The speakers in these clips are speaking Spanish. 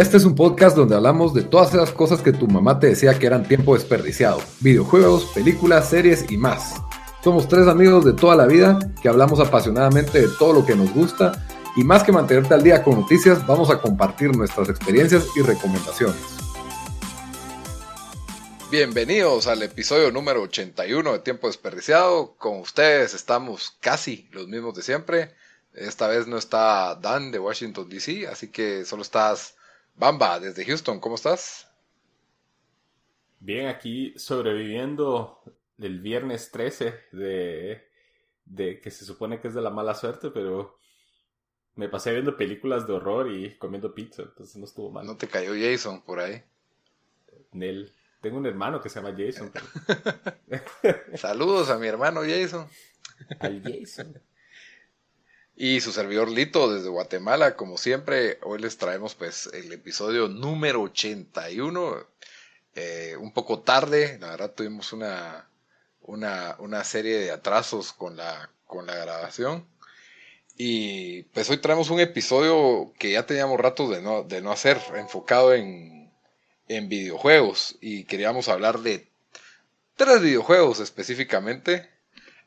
Este es un podcast donde hablamos de todas esas cosas que tu mamá te decía que eran tiempo desperdiciado. Videojuegos, películas, series y más. Somos tres amigos de toda la vida que hablamos apasionadamente de todo lo que nos gusta y más que mantenerte al día con noticias, vamos a compartir nuestras experiencias y recomendaciones. Bienvenidos al episodio número 81 de Tiempo Desperdiciado. Con ustedes estamos casi los mismos de siempre. Esta vez no está Dan de Washington DC, así que solo estás Bamba desde Houston. ¿Cómo estás? Bien, aquí sobreviviendo el viernes 13 de, de que se supone que es de la mala suerte, pero me pasé viendo películas de horror y comiendo pizza, entonces no estuvo mal. No te cayó Jason por ahí. Nel. Tengo un hermano que se llama Jason. Saludos a mi hermano Jason. Al Jason. Y su servidor Lito desde Guatemala, como siempre, hoy les traemos pues el episodio número 81. Eh, un poco tarde, la verdad tuvimos una, una, una serie de atrasos con la, con la grabación. Y pues hoy traemos un episodio que ya teníamos rato de no, de no hacer, enfocado en, en videojuegos. Y queríamos hablar de tres videojuegos específicamente.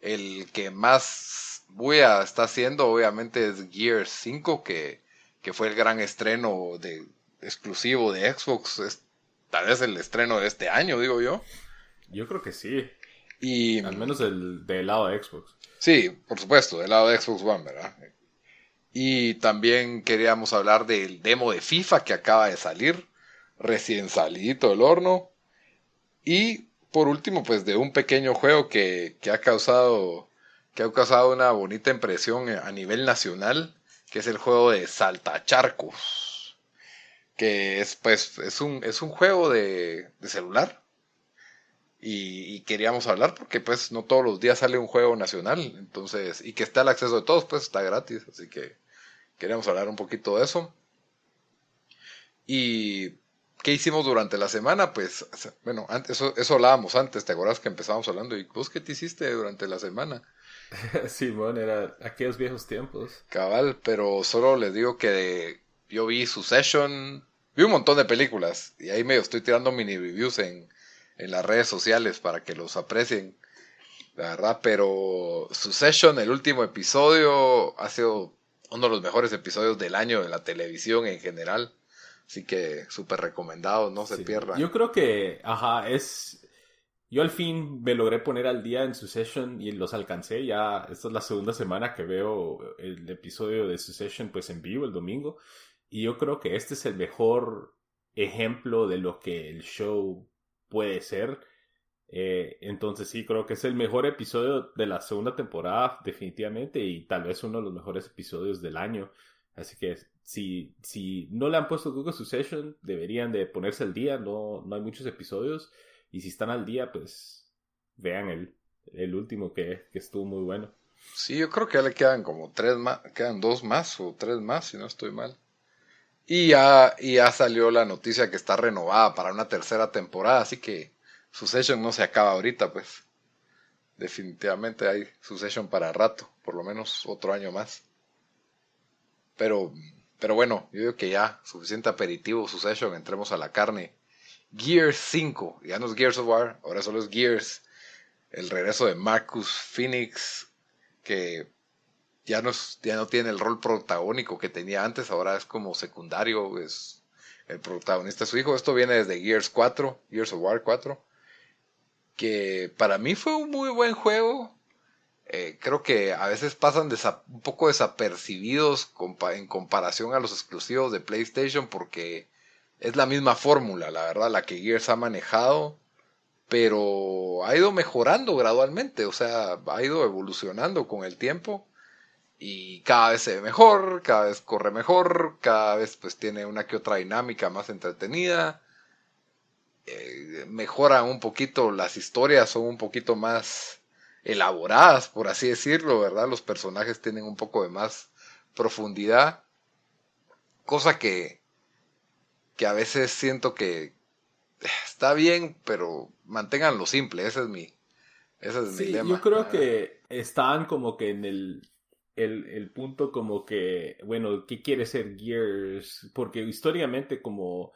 El que más Buya está haciendo obviamente es Gears 5, que, que fue el gran estreno de, exclusivo de Xbox. Es, tal vez el estreno de este año, digo yo. Yo creo que sí. Y, Al menos del, del lado de Xbox. Sí, por supuesto, del lado de Xbox One, ¿verdad? Y también queríamos hablar del demo de FIFA que acaba de salir, recién salido del horno. Y por último, pues de un pequeño juego que, que ha causado que ha causado una bonita impresión a nivel nacional, que es el juego de Saltacharcos. Que es pues es un, es un juego de, de celular, y, y, queríamos hablar porque pues no todos los días sale un juego nacional, entonces, y que está al acceso de todos, pues está gratis, así que queríamos hablar un poquito de eso. Y ¿qué hicimos durante la semana? Pues, bueno, antes, eso, eso hablábamos antes, ¿te acuerdas que empezamos hablando? ¿Y vos qué te hiciste durante la semana? bueno, era aquellos viejos tiempos. Cabal, pero solo les digo que yo vi Succession, vi un montón de películas, y ahí medio estoy tirando mini reviews en, en las redes sociales para que los aprecien. La verdad, pero Succession, el último episodio, ha sido uno de los mejores episodios del año de la televisión en general. Así que súper recomendado, no se Sí. pierdan. Yo creo que, ajá, es... Yo al fin me logré poner al día en Succession y los alcancé. Ya, esta es la segunda semana que veo el episodio de Succession pues en vivo el domingo. Y yo creo que este es el mejor ejemplo de lo que el show puede ser. Eh, entonces sí, creo que es el mejor episodio de la segunda temporada definitivamente y tal vez uno de los mejores episodios del año. Así que si, si no le han puesto Google Succession, deberían de ponerse al día. No, no hay muchos episodios. Y si están al día, pues vean el, el último que, que estuvo muy bueno. Sí, yo creo que ya le quedan como tres más, quedan dos más o tres más, si no estoy mal. Y ya, y ya salió la noticia que está renovada para una tercera temporada, así que Succession no se acaba ahorita, pues. Definitivamente hay Succession para rato, por lo menos otro año más. Pero, pero bueno, yo digo que ya, suficiente aperitivo Succession, entremos a la carne. Gears 5, ya no es Gears of War, ahora solo es Gears. El regreso de Marcus Phoenix, que ya no, ya no tiene el rol protagónico que tenía antes, ahora es como secundario, es el protagonista su hijo. Esto viene desde Gears 4, Gears of War 4, que para mí fue un muy buen juego. Eh, creo que a veces pasan un poco desapercibidos en comparación a los exclusivos de PlayStation porque es la misma fórmula, la verdad, la que Gears ha manejado, pero ha ido mejorando gradualmente, o sea, ha ido evolucionando con el tiempo. y cada vez se ve mejor, cada vez corre mejor, cada vez pues tiene una que otra dinámica más entretenida. Eh, mejoran un poquito las historias, son un poquito más elaboradas, por así decirlo, ¿verdad? Los personajes tienen un poco de más profundidad, cosa que, que a veces siento que está bien, pero manténganlo simple, ese es mi, ese es mi lema. Yo creo que están como que en el, el, el, punto como que, bueno, ¿qué quiere ser Gears? Porque históricamente como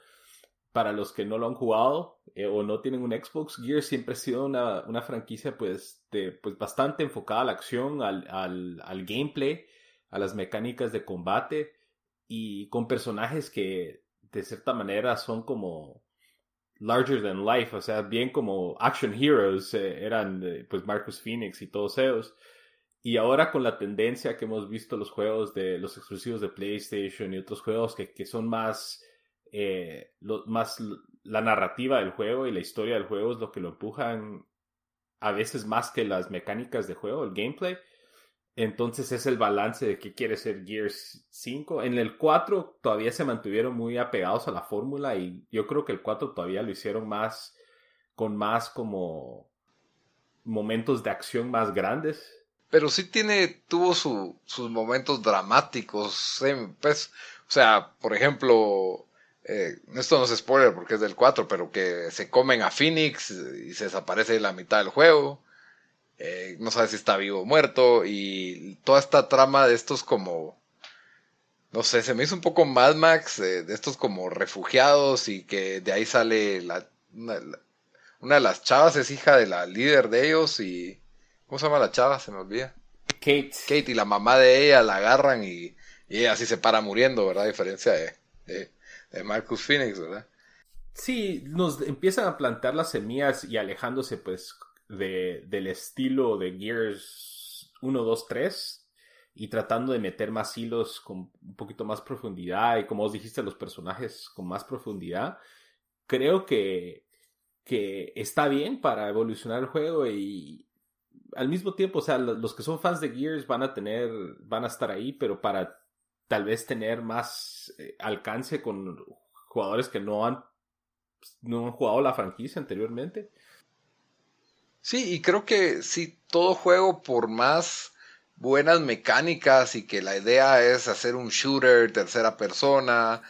para los que no lo han jugado eh, o no tienen un Xbox, Gears siempre ha sido una, una franquicia pues, de, pues bastante enfocada a la acción, al, al, al, gameplay, a las mecánicas de combate y con personajes que de cierta manera son como larger than life, o sea, bien como action heroes eh, eran pues Marcus Phoenix y todos ellos. Y ahora con la tendencia que hemos visto los juegos de los exclusivos de PlayStation y otros juegos que, que son más eh, más la narrativa del juego y la historia del juego es lo que lo empujan a veces más que las mecánicas de juego, el gameplay. Entonces es el balance de qué quiere ser Gears 5. En el 4 todavía se mantuvieron muy apegados a la fórmula y yo creo que el 4 todavía lo hicieron más con más como momentos de acción más grandes. Pero sí tiene, tuvo sus momentos dramáticos. Pues, o sea, por ejemplo, eh, esto no es spoiler porque es del 4, pero que se comen a Phoenix y se desaparece la mitad del juego. Eh, no sabe si está vivo o muerto. Y toda esta trama de estos como... No sé, se me hizo un poco Mad Max, eh, de estos como refugiados y que de ahí sale la, una, de las chavas es hija de la líder de ellos y... ¿Cómo se llama la chava? Se me olvida. Kate. Kate y la mamá de ella la agarran y, y ella así se para muriendo, ¿verdad? A diferencia de de Marcus Phoenix, ¿verdad? Sí, nos empiezan a plantar las semillas y alejándose pues de, del estilo de Gears 1, 2, 3 y tratando de meter más hilos con un poquito más profundidad y como os dijiste los personajes con más profundidad. Creo que, que está bien para evolucionar el juego y al mismo tiempo, o sea, los que son fans de Gears van a tener, van a estar ahí, pero para tal vez tener más eh, alcance con jugadores que no han, no han jugado la franquicia anteriormente. Sí, y creo que si todo juego, por más buenas mecánicas y que la idea es hacer un shooter tercera persona,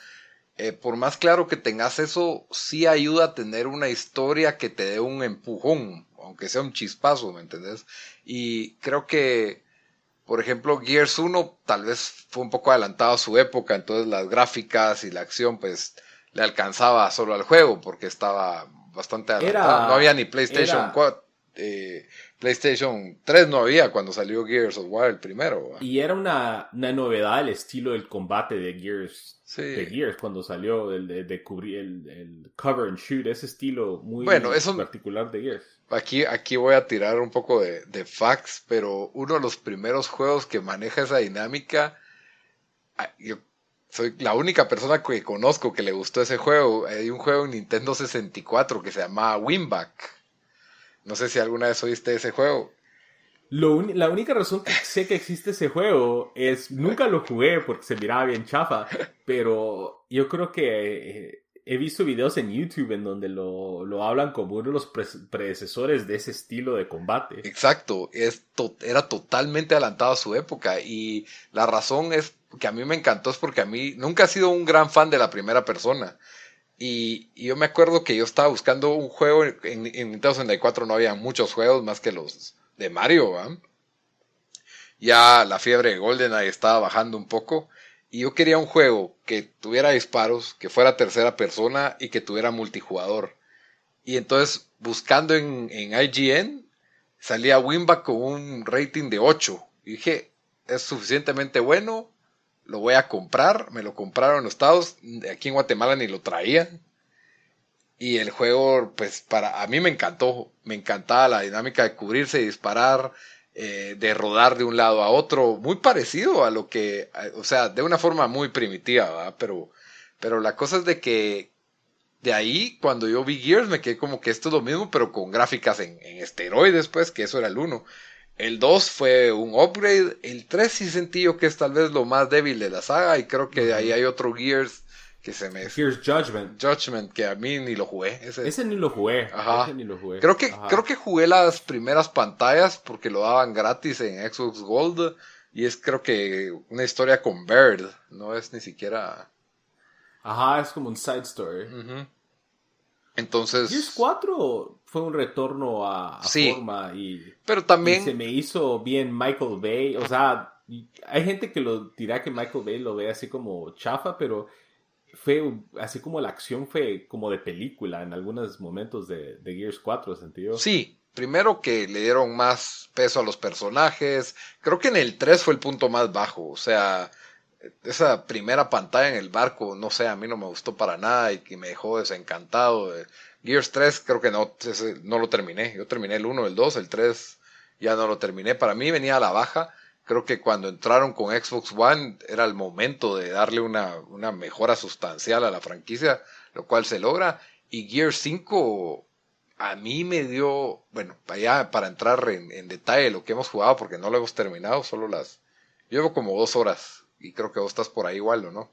eh, por más claro que tengas eso, sí ayuda a tener una historia que te dé un empujón, aunque sea un chispazo, ¿me entendés? Y creo que por ejemplo, Gears 1 tal vez fue un poco adelantado a su época, entonces las gráficas y la acción pues le alcanzaba solo al juego porque estaba bastante adelantado. no había ni PlayStation 4. Eh, PlayStation 3 no había cuando salió Gears of War el primero. Y era una, novedad el estilo del combate de Gears. De Gears cuando salió el de, cubrir el, cover and shoot, ese estilo muy particular de Gears. Aquí, aquí voy a tirar un poco de, de facts, pero uno de los primeros juegos que maneja esa dinámica, ah, yo soy la única persona que conozco que le gustó ese juego. Hay un juego en Nintendo 64 que se llama Winback. No sé si alguna vez oíste ese juego. la única razón que sé que existe ese juego es, nunca lo jugué porque se miraba bien chafa, pero yo creo que eh, he visto videos en YouTube en donde lo, lo hablan como uno de los predecesores de ese estilo de combate. Exacto, es era totalmente adelantado a su época y la razón es que a mí me encantó es porque a mí nunca he sido un gran fan de la primera persona. Y, yo me acuerdo que yo estaba buscando un juego, en, en, Nintendo 64 no había muchos juegos más que los de Mario, Ya la fiebre de GoldenEye estaba bajando un poco y yo quería un juego que tuviera disparos, que fuera tercera persona y que tuviera multijugador. Y entonces, buscando en, en IGN, salía Winback con un rating de 8. Y dije, es suficientemente bueno, lo voy a comprar. Me lo compraron en los Estados, aquí en Guatemala ni lo traían. Y el juego, pues para a mí me encantó, me encantaba la dinámica de cubrirse y disparar, eh, de rodar de un lado a otro, muy parecido a lo que, o sea, de una forma muy primitiva, Pero, pero la cosa es de que de ahí, cuando yo vi Gears, me quedé como que esto es lo mismo, pero con gráficas en, esteroides, pues, que eso era el uno. El 2 fue un upgrade. El 3 sí sentí yo que es tal vez lo más débil de la saga. Y creo que ahí hay otro Gears que se me... Gears Judgment. Judgment, que a mí ni lo jugué. Ese, Ese ni lo jugué. Ajá. Ese ni lo jugué. Creo que, Ajá. creo que jugué las primeras pantallas porque lo daban gratis en Xbox Gold. Y es creo que una historia con Bird. No es ni siquiera... Ajá, es como un side story. Entonces... Gears 4 fue un retorno a, a Sí. forma y, Pero y también... se me hizo bien Michael Bay. O sea, hay gente que lo dirá que Michael Bay lo ve así como chafa, pero fue así como la acción fue como de película en algunos momentos de, de Gears 4, sentido. Sí, primero que le dieron más peso a los personajes. Creo que en el 3 fue el punto más bajo. O sea, esa primera pantalla en el barco, no sé, a mí no me gustó para nada y que me dejó desencantado. Gears 3 creo que no, no lo terminé. Yo terminé el 1, el 2, el 3 ya no lo terminé. Para mí venía a la baja. Creo que cuando entraron con Xbox One era el momento de darle una, una mejora sustancial a la franquicia, lo cual se logra. Y Gears 5 a mí me dio, bueno, allá para entrar en, detalle lo que hemos jugado, porque no lo hemos terminado, solo las... Llevo como dos horas y creo que vos estás por ahí igual, ¿o no?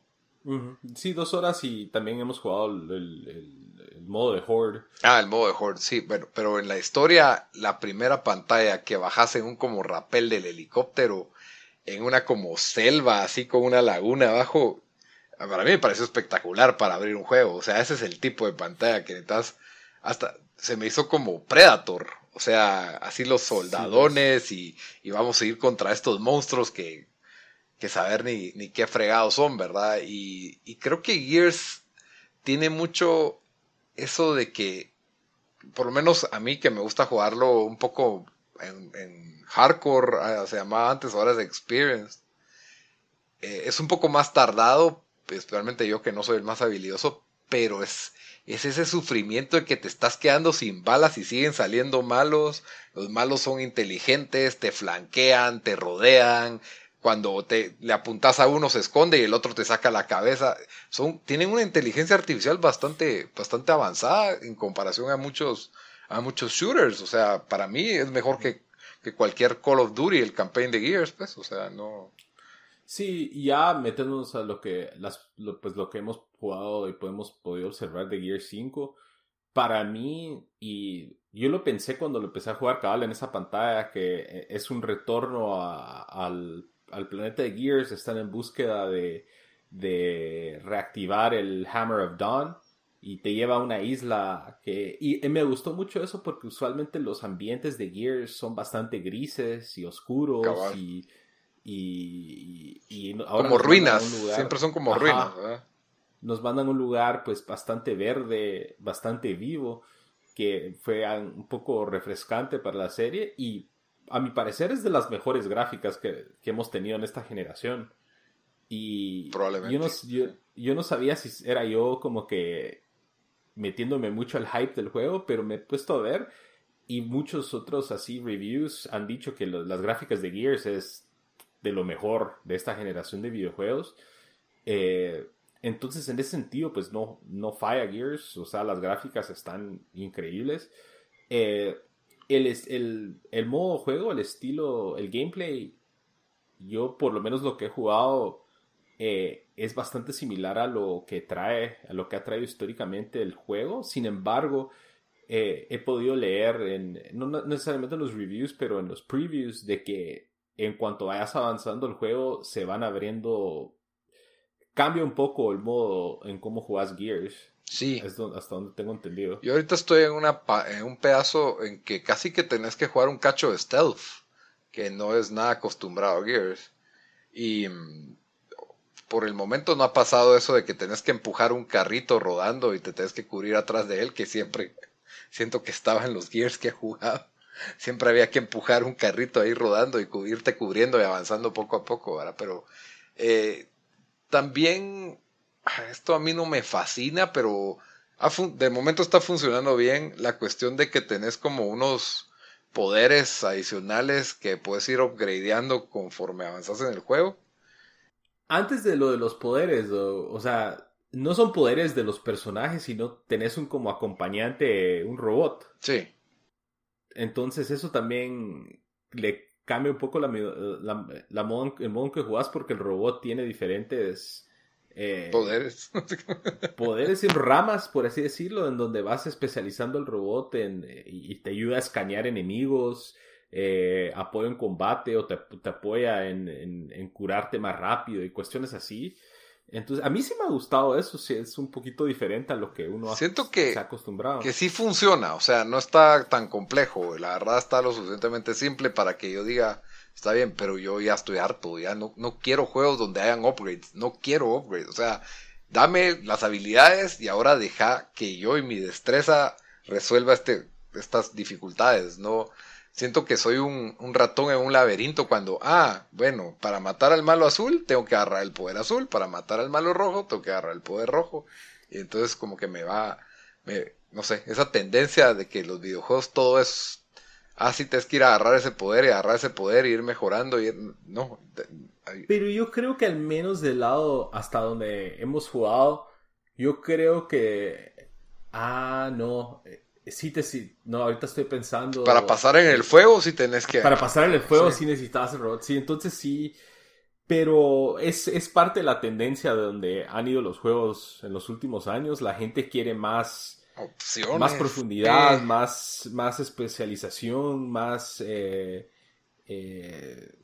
Sí, dos horas y también hemos jugado el, el- el- el modo de Horde. Ah, el modo de Horde, sí, bueno, pero en la historia, la primera pantalla que bajas en un como rapel del helicóptero, en una como selva, así con una laguna abajo, para mí me pareció espectacular para abrir un juego. O sea, ese es el tipo de pantalla que necesitas. Hasta se me hizo como Predator. O sea, así los soldadones y, y vamos a ir contra estos monstruos que, que saber ni, ni qué fregados son, ¿verdad? Y, y creo que Gears tiene mucho eso de que, por lo menos a mí que me gusta jugarlo un poco en, hardcore, ah, se llamaba antes, ahora es experience. Eh, es un poco más tardado, especialmente yo que no soy el más habilidoso, pero es, es ese sufrimiento de que te estás quedando sin balas y siguen saliendo malos. Los malos son inteligentes, te flanquean, te rodean. Cuando te le apuntas a uno se esconde y el otro te saca la cabeza. Son, tienen una inteligencia artificial bastante, bastante avanzada en comparación a muchos, a muchos shooters. O sea, para mí es mejor que, que cualquier Call of Duty, el campaign de Gears, pues. O sea, no. Sí, ya metiéndonos a lo que, las, lo, pues lo que hemos jugado y podemos podido observar de Gear 5, para mí, y yo lo pensé cuando lo empecé a jugar cabal en esa pantalla, que eh, es un retorno al, al planeta de Gears, están en búsqueda de, de reactivar el Hammer of Dawn y te lleva a una isla que... Y, y me gustó mucho eso porque usualmente los ambientes de Gears son bastante grises y oscuros Cabal. y... Y, y- ahora como ruinas. Siempre son como Ajá. ruinas, ¿verdad? nos mandan a un lugar pues bastante verde, bastante vivo, que fue un poco refrescante para la serie y a mi parecer es de las mejores gráficas que, que hemos tenido en esta generación. Y Probablemente. Yo, no, yo, yo no sabía si era yo como que metiéndome mucho al hype del juego, pero me he puesto a ver y muchos otros así reviews han dicho que lo- las gráficas de Gears es de lo mejor de esta generación de videojuegos. Eh, entonces, en ese sentido, pues no, no falla Gears, o sea, las gráficas están increíbles. Eh, el, el, el modo juego, el estilo, el gameplay, yo por lo menos lo que he jugado eh, es bastante similar a lo que trae, a lo que ha traído históricamente el juego. Sin embargo, eh, he podido leer, en, no necesariamente en los reviews, pero en los previews, de que en cuanto vayas avanzando el juego, se van abriendo. Cambia un poco el modo en cómo juegas Gears. Sí. Es hasta donde tengo entendido. Yo ahorita estoy en, una pa- en un pedazo en que casi que tenés que jugar un cacho de stealth, que no es nada acostumbrado a Gears. Y mm, por el momento no ha pasado eso de que tenés que empujar un carrito rodando y te tenés que cubrir atrás de él, que siempre siento que estaba en los Gears que he jugado. Siempre había que empujar un carrito ahí rodando y cubrirte cubriendo y avanzando poco a poco, ¿verdad? Pero eh, también esto a mí no me fascina, pero de momento está funcionando bien la cuestión de que tenés como unos poderes adicionales que puedes ir upgradeando conforme avanzas en el juego. Antes de lo de los poderes, o, o sea, no son poderes de los personajes, sino tenés un como acompañante, un robot. Sí, Entonces eso también le cambia un poco la, la, la modo, el modo en que jugás porque el robot tiene diferentes eh, poderes. poderes y ramas, por así decirlo, en donde vas especializando el robot en, y te ayuda a escanear enemigos, eh, apoya en combate o te, te apoya en, en, curarte más rápido y cuestiones así. Entonces, a mí sí me ha gustado eso, sí, es un poquito diferente a lo que uno Siento que, se ha acostumbrado. Que sí funciona, o sea, no está tan complejo, la verdad está lo suficientemente simple para que yo diga, está bien, pero yo ya estoy harto, ya no, no quiero juegos donde hayan upgrades, no quiero upgrades, o sea, dame las habilidades y ahora deja que yo y mi destreza resuelva este, estas dificultades, no siento que soy un, un, ratón en un laberinto cuando, ah, bueno, para matar al malo azul tengo que agarrar el poder azul, para matar al malo rojo tengo que agarrar el poder rojo, y entonces como que me va, me, no sé, esa tendencia de que los videojuegos todo es ah, sí, tienes que ir a agarrar ese poder y agarrar ese poder y ir mejorando. Y no. Pero yo creo que al menos del lado hasta donde hemos jugado, yo creo que. Ah, no. Eh, sí, te, sí, no, ahorita estoy pensando. Para pasar en el fuego, sí tenés que. Para pasar en el fuego, sí, necesitabas el robot. Sí, entonces sí. Pero es, es parte de la tendencia de donde han ido los juegos en los últimos años. La gente quiere más más profundidad, más, más especialización, más... Eh, eh,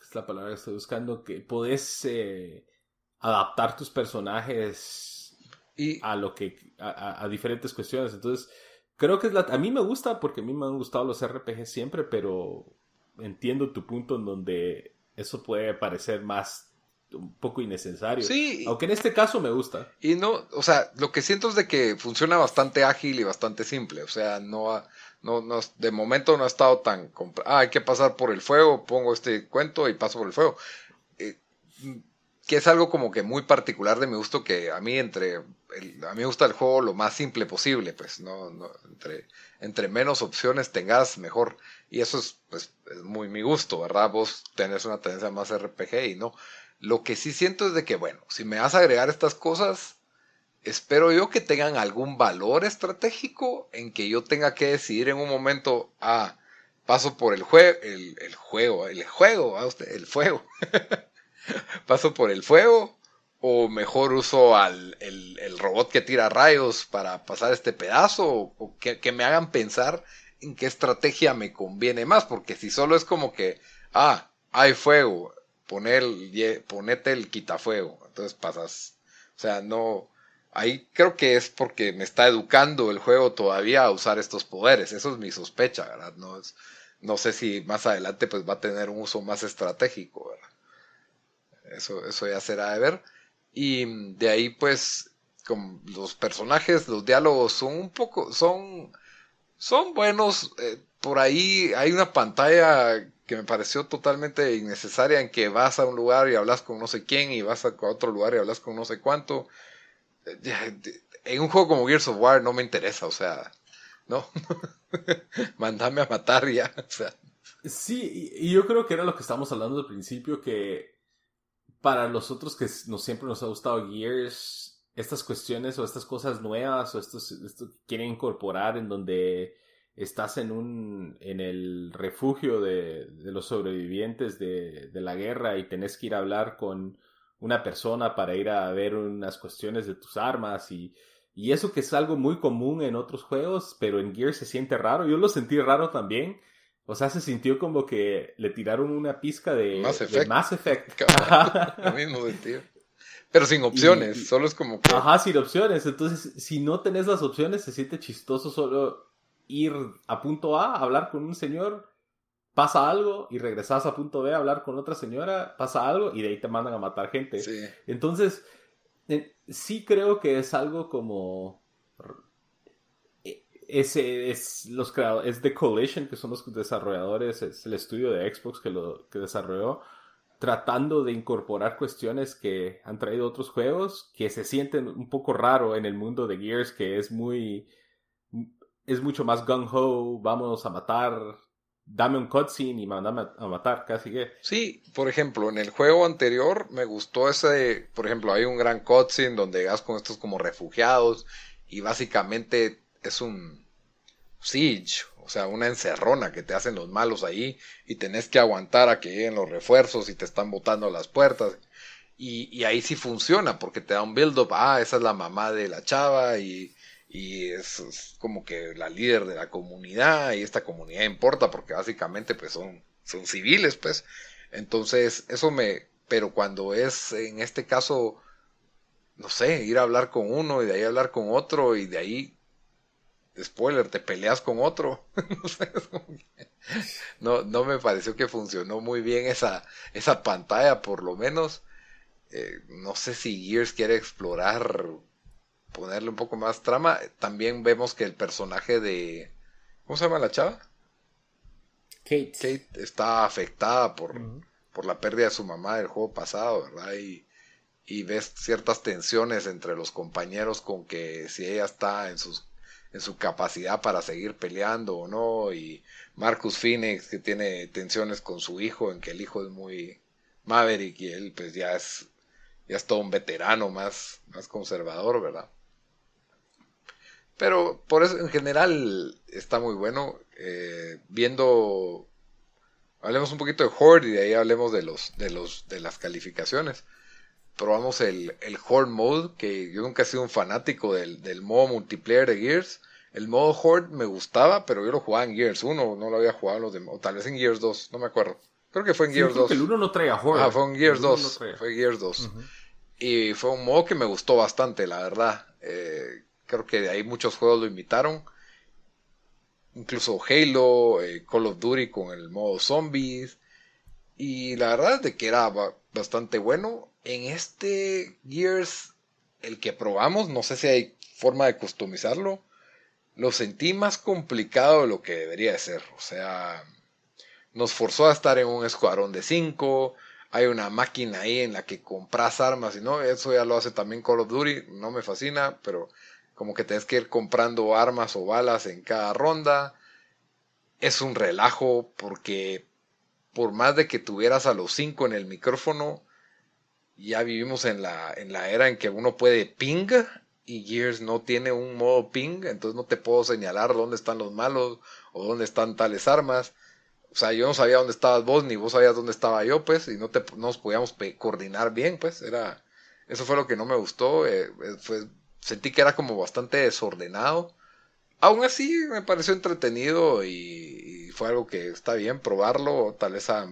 es la palabra que estoy buscando, que podés eh, adaptar tus personajes a lo que a, diferentes cuestiones. Entonces, creo que es la, a mí me gusta porque a mí me han gustado los RPG siempre, pero entiendo tu punto en donde eso puede parecer más un poco innecesario. Sí. Aunque en este caso me gusta. Y no, o sea, lo que siento es de que funciona bastante ágil y bastante simple. O sea, no, no, no de momento no ha estado tan. Ah, hay que pasar por el fuego, pongo este cuento y paso por el fuego. Eh, que es algo como que muy particular de mi gusto que a mí entre a mí me gusta el juego lo más simple posible pues no, no entre entre menos opciones tengas mejor y eso es pues es muy mi gusto verdad vos tenés una tendencia más RPG y no lo que sí siento es de que, bueno, si me vas a agregar estas cosas, espero yo que tengan algún valor estratégico en que yo tenga que decidir en un momento, ah, paso por el, juego, el, juego, el juego, ah, usted, el fuego. paso por el fuego o mejor uso al el, robot que tira rayos para pasar este pedazo o, que, que, me hagan pensar en qué estrategia me conviene más porque si solo es como que ah hay fuego ponete el quitafuego. Entonces pasas, o sea, no, ahí creo que es porque me está educando el juego todavía a usar estos poderes. Eso es mi sospecha, ¿verdad? No, no sé si más adelante pues va a tener un uso más estratégico, ¿verdad? Eso, eso ya será de ver. Y de ahí pues con los personajes, los diálogos son un poco, son, son buenos. Eh, por ahí hay una pantalla que me pareció totalmente innecesaria en que vas a un lugar y hablas con no sé quién y vas a otro lugar y hablas con no sé cuánto. En un juego como Gears of War no me interesa, o sea, no. Mándame a matar ya. Sí, y yo creo que era lo que estábamos hablando al principio, que para los otros que nos, siempre nos ha gustado Gears, estas cuestiones o estas cosas nuevas o esto quieren incorporar en donde estás en un en el refugio de, de los sobrevivientes de, de, la guerra y tenés que ir a hablar con una persona para ir a ver unas cuestiones de tus armas y, y eso que es algo muy común en otros juegos, pero en Gear se siente raro. Yo lo sentí raro también. O sea, se sintió como que le tiraron una pizca de Mass Effect. De Mass Effect. lo mismo Pero sin opciones, solo es como que... Ajá, sin opciones. Entonces, si no tenés las opciones, se siente chistoso solo ir a punto A, hablar con un señor, pasa algo y regresas a punto B a hablar con otra señora, pasa algo y de ahí te mandan a matar gente. Entonces, eh, sí creo que es algo como... Eh, ese es los es The Coalition, que son los desarrolladores, es el estudio de Xbox que lo que desarrolló, tratando de incorporar cuestiones que han traído otros juegos que se sienten un poco raro en el mundo de Gears, que es muy es mucho más gung ho, vamos a matar, dame un cutscene y mandame a matar, casi que. Sí, por ejemplo, en el juego anterior me gustó ese, por ejemplo, hay un gran cutscene donde llegas con estos como refugiados y básicamente es un siege O sea, una encerrona que te hacen los malos ahí y tenés que aguantar a que lleguen los refuerzos y te están botando las puertas. Y, ahí sí funciona porque te da un build-up. Ah, esa es la mamá de la chava y, es, como que la líder de la comunidad y esta comunidad importa porque básicamente pues son, son civiles pues. Entonces eso me... Pero cuando es en este caso, no sé, ir a hablar con uno y de ahí hablar con otro y de ahí spoiler, te peleas con otro. no, no me pareció que funcionó muy bien esa, esa pantalla, por lo menos. Eh, no sé si Gears quiere explorar, ponerle un poco más trama. También vemos que el personaje de... ¿Cómo se llama la chava? Kate. Kate está afectada por, por la pérdida de su mamá del juego pasado, ¿verdad? Y, y ves ciertas tensiones entre los compañeros con que si ella está en sus en su capacidad para seguir peleando o no, y Marcus Phoenix que tiene tensiones con su hijo, en que el hijo es muy Maverick y él pues ya es, ya es todo un veterano más, más conservador, ¿verdad? Pero por eso en general está muy bueno. Eh, viendo, hablemos un poquito de Horde y de ahí hablemos de los, de los, de las calificaciones probamos el, el Horde Mode, que yo nunca he sido un fanático del, del modo multiplayer de Gears. El modo Horde me gustaba, pero yo lo jugaba en Gears 1, no lo había jugado los demás, o tal vez en Gears 2, no me acuerdo. Creo que fue en Gears 2. el 1 no traía Horde. Ah, fue en Gears 2. fue Gears 2. Y fue un modo que me gustó bastante, la verdad. Eh, creo que de ahí muchos juegos lo imitaron. Incluso Halo, eh, Call of Duty con el modo zombies. Y la verdad es de que era bastante bueno. En este Gears, el que probamos, no sé si hay forma de customizarlo, lo sentí más complicado de lo que debería de ser. O sea, nos forzó a estar en un escuadrón de 5. Hay una máquina ahí en la que compras armas y no, eso ya lo hace también Call of Duty. No me fascina, pero como que tienes que ir comprando armas o balas en cada ronda. Es un relajo porque por más de que tuvieras a los 5 en el micrófono, ya vivimos en la, en la era en que uno puede ping y Gears no tiene un modo ping, entonces no te puedo señalar dónde están los malos o dónde están tales armas. O sea, yo no sabía dónde estabas vos, ni vos sabías dónde estaba yo, pues, y no, te, nos podíamos coordinar bien, pues, era, eso fue lo que no me gustó, eh, eh, sentí que era como bastante desordenado. Aún así, me pareció entretenido y, y fue algo que está bien probarlo, tal vez a,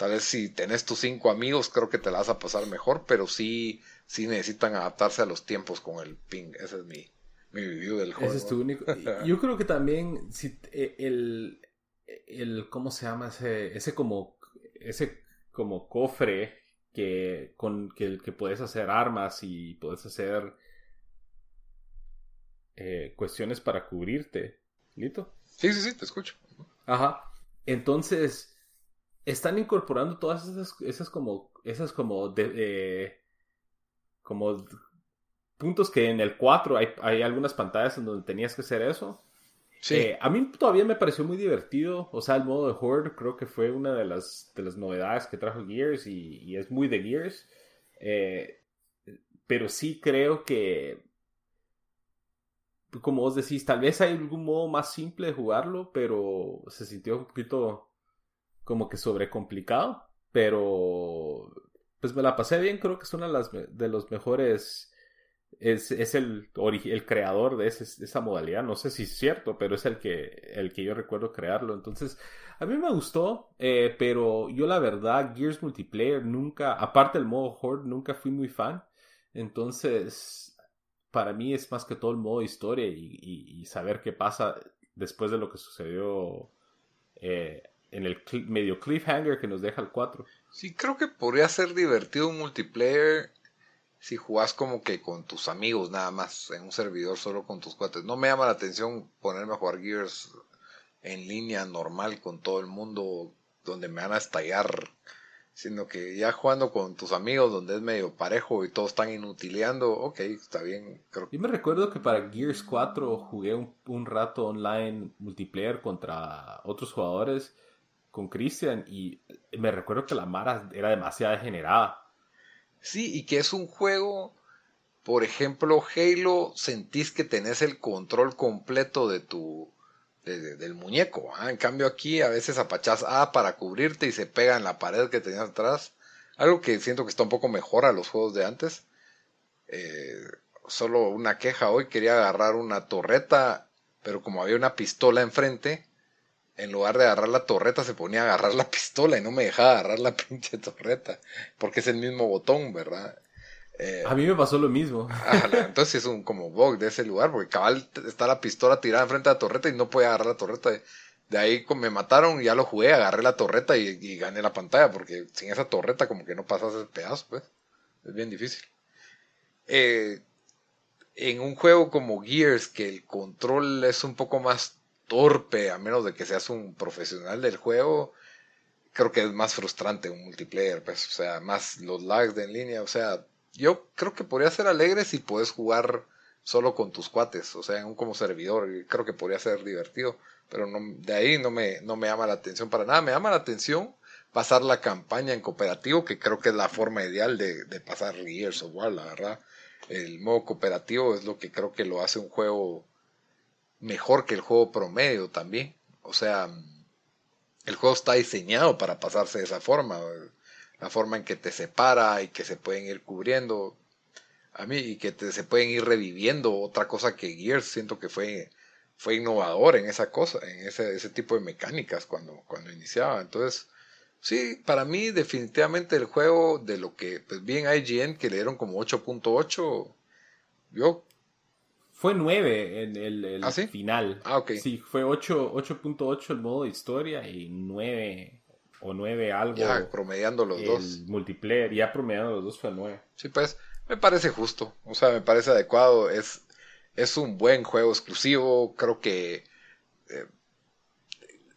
Tal vez si tenés tus cinco amigos, creo que te la vas a pasar mejor, pero sí, sí necesitan adaptarse a los tiempos con el ping. Ese es mi, mi review del juego. Ese es tu único. Yo creo que también si e, el, el ¿cómo se llama? Ese, ese como ese como cofre que con que, que puedes hacer armas y puedes hacer eh, cuestiones para cubrirte. ¿Listo? Sí, sí, sí, te escucho. Ajá. Entonces, están incorporando todas esas, esas como, esas como, de, como puntos que en el 4 hay, hay, algunas pantallas en donde tenías que hacer eso. Sí. Eh, a mí todavía me pareció muy divertido, o sea, el modo de Horde creo que fue una de las, de las novedades que trajo Gears y, es muy de Gears. Eh, pero sí creo que, como vos decís, tal vez hay algún modo más simple de jugarlo, pero se sintió un poquito como que sobrecomplicado, pero pues me la pasé bien, creo que es una de, las, de los mejores, es, es el, el creador de, esa modalidad, no sé si es cierto, pero es el que, el que yo recuerdo crearlo, entonces a mí me gustó, eh, pero yo la verdad Gears Multiplayer nunca, aparte del modo Horde, nunca fui muy fan, entonces para mí es más que todo el modo historia y, y, saber qué pasa después de lo que sucedió eh, en el medio cliffhanger que nos deja el 4. Sí, creo que podría ser divertido un multiplayer si jugás como que con tus amigos nada más, en un servidor solo con tus cuates. No me llama la atención ponerme a jugar Gears en línea normal con todo el mundo donde me van a estallar, sino que ya jugando con tus amigos donde es medio parejo y todos están inutileando, ok, está bien. Creo. Yo me recuerdo que para Gears 4 jugué un, un rato online multiplayer contra otros jugadores con Christian y me recuerdo que la Mara era demasiado degenerada. Sí, y que es un juego, por ejemplo, Halo, sentís que tenés el control completo de tu del muñeco. ¿ah? En cambio aquí a veces apachas A para cubrirte y se pega en la pared que tenías atrás. Algo que siento que está un poco mejor a los juegos de antes. Eh, solo una queja hoy, quería agarrar una torreta, pero como había una pistola enfrente, en lugar de agarrar la torreta se ponía a agarrar la pistola y no me dejaba agarrar la pinche torreta, porque es el mismo botón, ¿verdad? Eh, a mí me pasó lo mismo. entonces es un como bug de ese lugar, porque cabal está la pistola tirada enfrente de la torreta y no puede agarrar la torreta. De ahí me mataron, ya lo jugué, agarré la torreta y, gané la pantalla, porque sin esa torreta como que no pasas el pedazo, pues. Es bien difícil. Eh, en un juego como Gears, que el control es un poco más torpe, a menos de que seas un profesional del juego, creo que es más frustrante un multiplayer, pues, o sea, más los lags de en línea, o sea, yo creo que podría ser alegre si puedes jugar solo con tus cuates, o sea, en un como servidor, creo que podría ser divertido, pero no, de ahí no me, no me llama la atención para nada, me llama la atención pasar la campaña en cooperativo, que creo que es la forma ideal de, pasar Gears of War, la verdad. El modo cooperativo es lo que creo que lo hace un juego mejor que el juego promedio también. O sea, el juego está diseñado para pasarse de esa forma la forma en que te separa y que se pueden ir cubriendo a mí y que te, se pueden ir reviviendo otra cosa que Gears siento que fue fue innovador en esa cosa en ese, ese tipo de mecánicas cuando cuando iniciaba entonces sí para mí definitivamente el juego de lo que pues bien IGN que le dieron como 8.8 yo fue 9 en el, ¿Ah, final. Ah, ok. Sí, fue 8.8 el modo de historia y 9 o 9 algo. Ya promediando los dos. multiplayer, ya promediando los dos fue 9. Sí, pues me parece justo, o sea, me parece adecuado, es, es un buen juego exclusivo, creo que eh,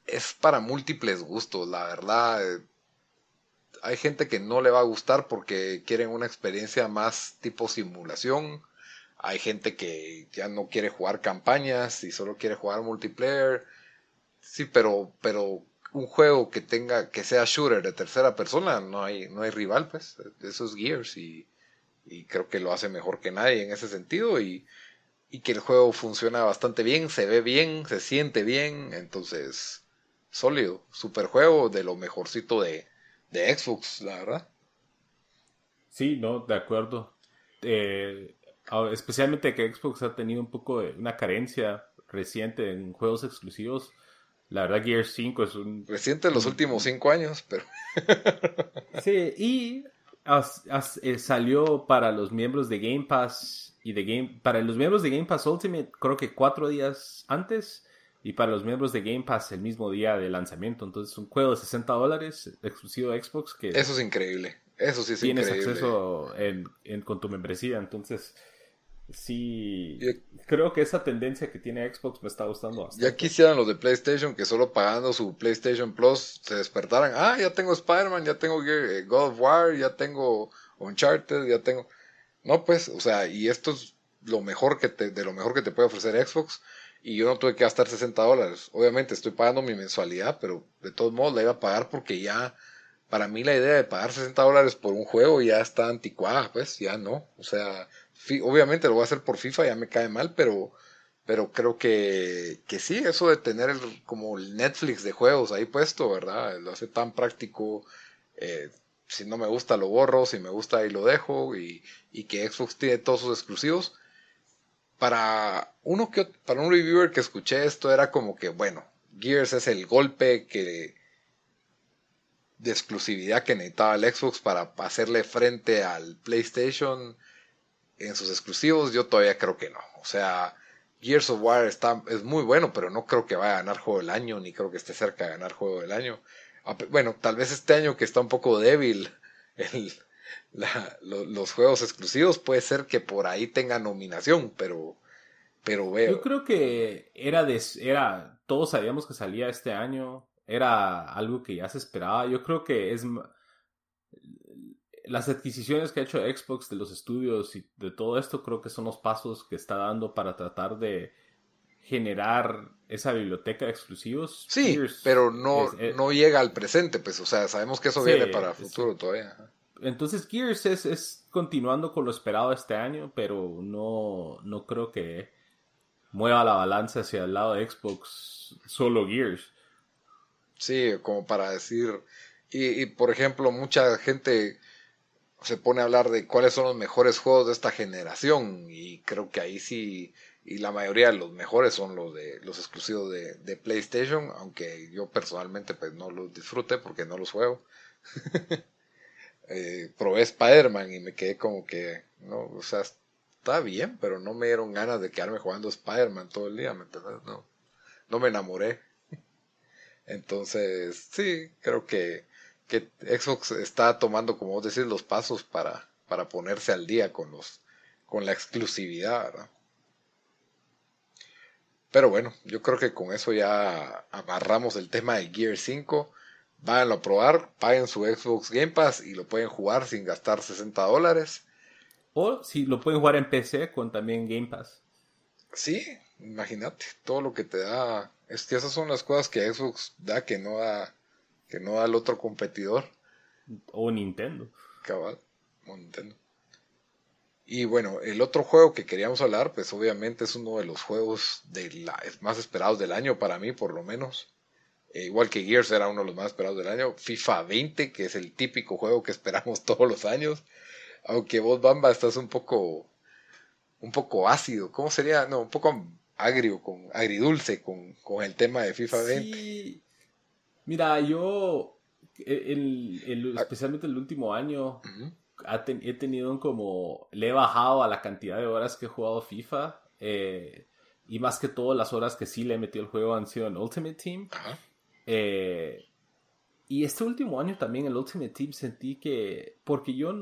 es para múltiples gustos, la verdad. hay gente que no le va a gustar porque quieren una experiencia más tipo simulación. Hay gente que ya no quiere jugar campañas y solo quiere jugar multiplayer. Sí, pero, pero un juego que tenga, que sea shooter de tercera persona, no hay, no hay rival, pues. Eso es Gears y, y creo que lo hace mejor que nadie en ese sentido y, que el juego funciona bastante bien, se ve bien, se siente bien, entonces sólido, super juego de lo mejorcito de, de Xbox, la verdad. Sí, no, de acuerdo. Eh, especialmente que Xbox ha tenido un poco de una carencia reciente en juegos exclusivos la verdad, Gears 5 es un. Reciente en los últimos 5 años, pero. sí, y eh, salió para los miembros de Game Pass y de Game. Para los miembros de Game Pass Ultimate, creo que cuatro días antes. Y para los miembros de Game Pass el mismo día de lanzamiento. Entonces, un juego de 60 dólares exclusivo de Xbox. que Eso es increíble. Eso sí es tienes acceso con tu membresía. Entonces, sí, creo que esa tendencia que tiene Xbox me está gustando bastante. Ya quisieran los de PlayStation que solo pagando su PlayStation Plus se despertaran. Ah, ya tengo Spider-Man, ya tengo eh, God of War, ya tengo Uncharted, ya tengo. No, pues, o sea, y esto es lo mejor que te, de lo mejor que te puede ofrecer Xbox. Y yo no tuve que gastar 60 dólares. Obviamente estoy pagando mi mensualidad, pero de todos modos la iba a pagar porque ya, para mí la idea de pagar 60 dólares por un juego ya está anticuada, pues ya no. O sea, obviamente lo voy a hacer por FIFA, ya me cae mal, pero, pero creo que, que sí, eso de tener el, como el Netflix de juegos ahí puesto, ¿verdad? Lo hace tan práctico. Eh, si no me gusta lo borro, si me gusta ahí lo dejo y, y que Xbox tiene todos sus exclusivos. Para uno que para un reviewer que escuché esto era como que bueno, Gears es el golpe que de exclusividad que necesitaba el Xbox para hacerle frente al PlayStation en sus exclusivos, yo todavía creo que no. O sea, Gears of War está, es muy bueno, pero no creo que vaya a ganar juego del año, ni creo que esté cerca de ganar juego del año. Bueno, tal vez este año que está un poco débil el, los juegos exclusivos, puede ser que por ahí tenga nominación, pero, pero veo. Yo creo que era de, era, todos sabíamos que salía este año, era algo que ya se esperaba. Yo creo que es las adquisiciones que ha hecho Xbox de los estudios y de todo esto creo que son los pasos que está dando para tratar de generar esa biblioteca de exclusivos. Sí, pero no, eh, no llega al presente, pues, o sea, sabemos que eso viene para el futuro todavía. Entonces Gears es, es, continuando con lo esperado este año, pero no, no creo que mueva la balanza hacia el lado de Xbox solo Gears. Sí, como para decir, y, por ejemplo, mucha gente se pone a hablar de cuáles son los mejores juegos de esta generación y creo que ahí sí y la mayoría de los mejores son los de los exclusivos de, PlayStation aunque yo personalmente pues no los disfrute porque no los juego. Eh, probé Spider-Man y me quedé como que no o sea está bien pero no me dieron ganas de quedarme jugando Spider-Man todo el día ¿me no no me enamoré. Entonces sí creo que que Xbox está tomando, como vos decís, los pasos para, para ponerse al día con los con la exclusividad, Pero bueno, yo creo que con eso ya amarramos el tema de Gear 5. Váyanlo a probar, paguen su Xbox Game Pass y lo pueden jugar sin gastar 60 dólares. O si lo pueden jugar en PC con también Game Pass. Sí, imagínate, todo lo que te da. Es que esas son las cosas que Xbox da que no da que no al otro competidor. O Nintendo. Cabal, o Nintendo. Y bueno, el otro juego que queríamos hablar, pues obviamente es uno de los juegos de la, más esperados del año para mí, por lo menos. Eh, igual que Gears era uno de los más esperados del año. FIFA 20, que es el típico juego que esperamos todos los años. Aunque vos, Bamba, estás un poco, un poco ácido. ¿Cómo sería? No, un poco agrio, con, agridulce con, con el tema de FIFA 20. Sí, Mira, yo, el, el, especialmente el último año, he tenido como, le he bajado a la cantidad de horas que he jugado FIFA. Eh, y más que todo, las horas que sí le he metido el juego han sido en Ultimate Team. Eh, y este último año también en Ultimate Team sentí que, porque yo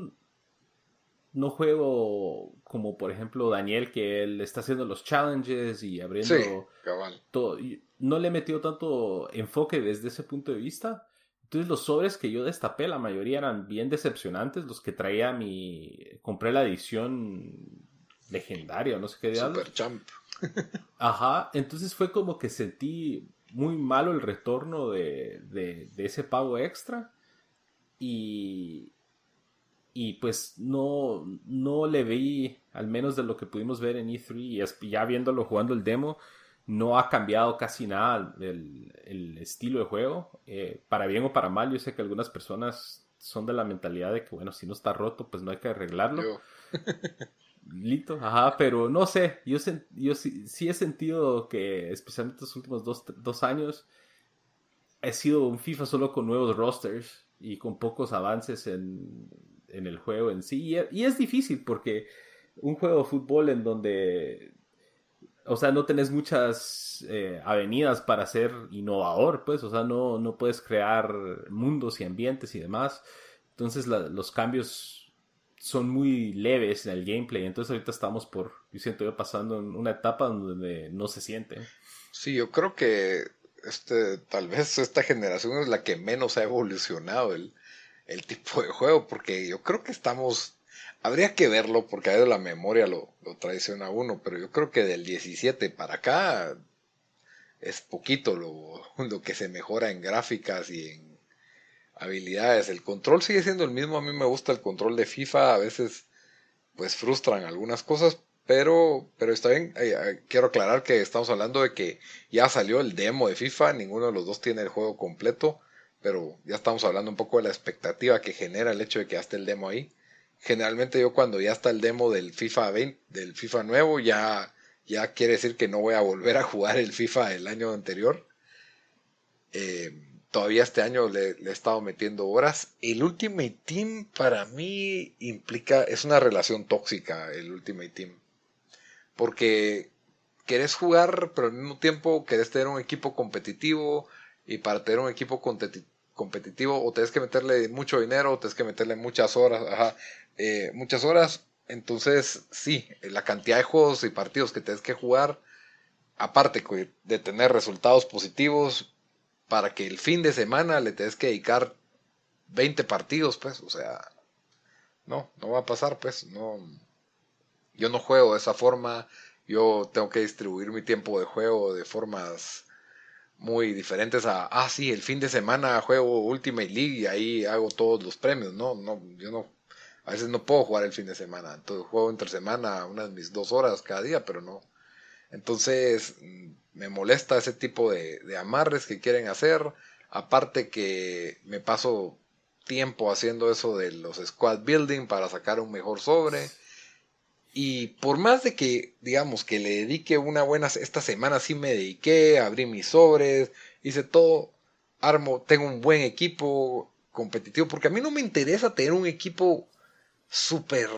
no juego como por ejemplo Daniel que él está haciendo los challenges y abriendo todo no le he metido tanto enfoque desde ese punto de vista. Entonces los sobres que yo destapé la mayoría eran bien decepcionantes los que traía mi compré la edición legendaria no sé qué Super Champ ajá entonces fue como que sentí muy malo el retorno de, de, de ese pago extra y y pues no, no le vi, al menos de lo que pudimos ver en E3 y ya viéndolo jugando el demo, no ha cambiado casi nada el, el estilo de juego. Eh, para bien o para mal, yo sé que algunas personas son de la mentalidad de que, bueno, si no está roto, pues no hay que arreglarlo. Lito, ajá, pero no sé, yo, yo sí, sí, he sentido que, especialmente los últimos dos, dos años, he sido un FIFA solo con nuevos rosters y con pocos avances en, en el juego en sí. Y, es difícil porque un juego de fútbol en donde, o sea, no tenés muchas eh, avenidas para ser innovador, pues, o sea, no, no puedes crear mundos y ambientes y demás. Entonces los cambios son muy leves en el gameplay. Entonces ahorita estamos por, yo siento yo pasando en una etapa donde no se siente. Sí, yo creo que este, tal vez esta generación es la que menos ha evolucionado el, el tipo de juego, porque yo creo que estamos, habría que verlo porque a veces la memoria lo, lo traiciona a uno, pero yo creo que del 17 para acá es poquito lo, lo que se mejora en gráficas y en habilidades. El control sigue siendo el mismo, a mí me gusta el control de FIFA, a veces pues frustran algunas cosas, pero, pero está bien, eh, eh, quiero aclarar que estamos hablando de que ya salió el demo de FIFA, ninguno de los dos tiene el juego completo pero ya estamos hablando un poco de la expectativa que genera el hecho de que ya esté el demo ahí. Generalmente yo cuando ya está el demo del FIFA 20, del FIFA nuevo, ya, ya quiere decir que no voy a volver a jugar el FIFA del año anterior. Eh, todavía este año le, he estado metiendo horas. El Ultimate Team para mí implica, es una relación tóxica el Ultimate Team. Porque querés jugar, pero al mismo tiempo querés tener un equipo competitivo. Y para tener un equipo competitivo o tienes que meterle mucho dinero o tienes que meterle muchas horas, eh, muchas horas. Entonces, sí, la cantidad de juegos y partidos que tienes que jugar, aparte de tener resultados positivos, para que el fin de semana le tienes que dedicar 20 partidos, pues, o sea, no, no va a pasar, pues, no, yo no juego de esa forma, yo tengo que distribuir mi tiempo de juego de formas muy diferentes a, ah, sí, el fin de semana juego Ultimate League y ahí hago todos los premios. No, no, yo no, a veces no puedo jugar el fin de semana. Entonces juego entre semana unas mis dos horas cada día, pero no. Entonces, mm, me molesta ese tipo de, de amarres que quieren hacer. Aparte que me paso tiempo haciendo eso de los squad building para sacar un mejor sobre. Y por más de que, digamos, que le dedique una buena, esta semana sí me dediqué, abrí mis sobres, hice todo, armo, tengo un buen equipo competitivo, porque a mí no me interesa tener un equipo súper,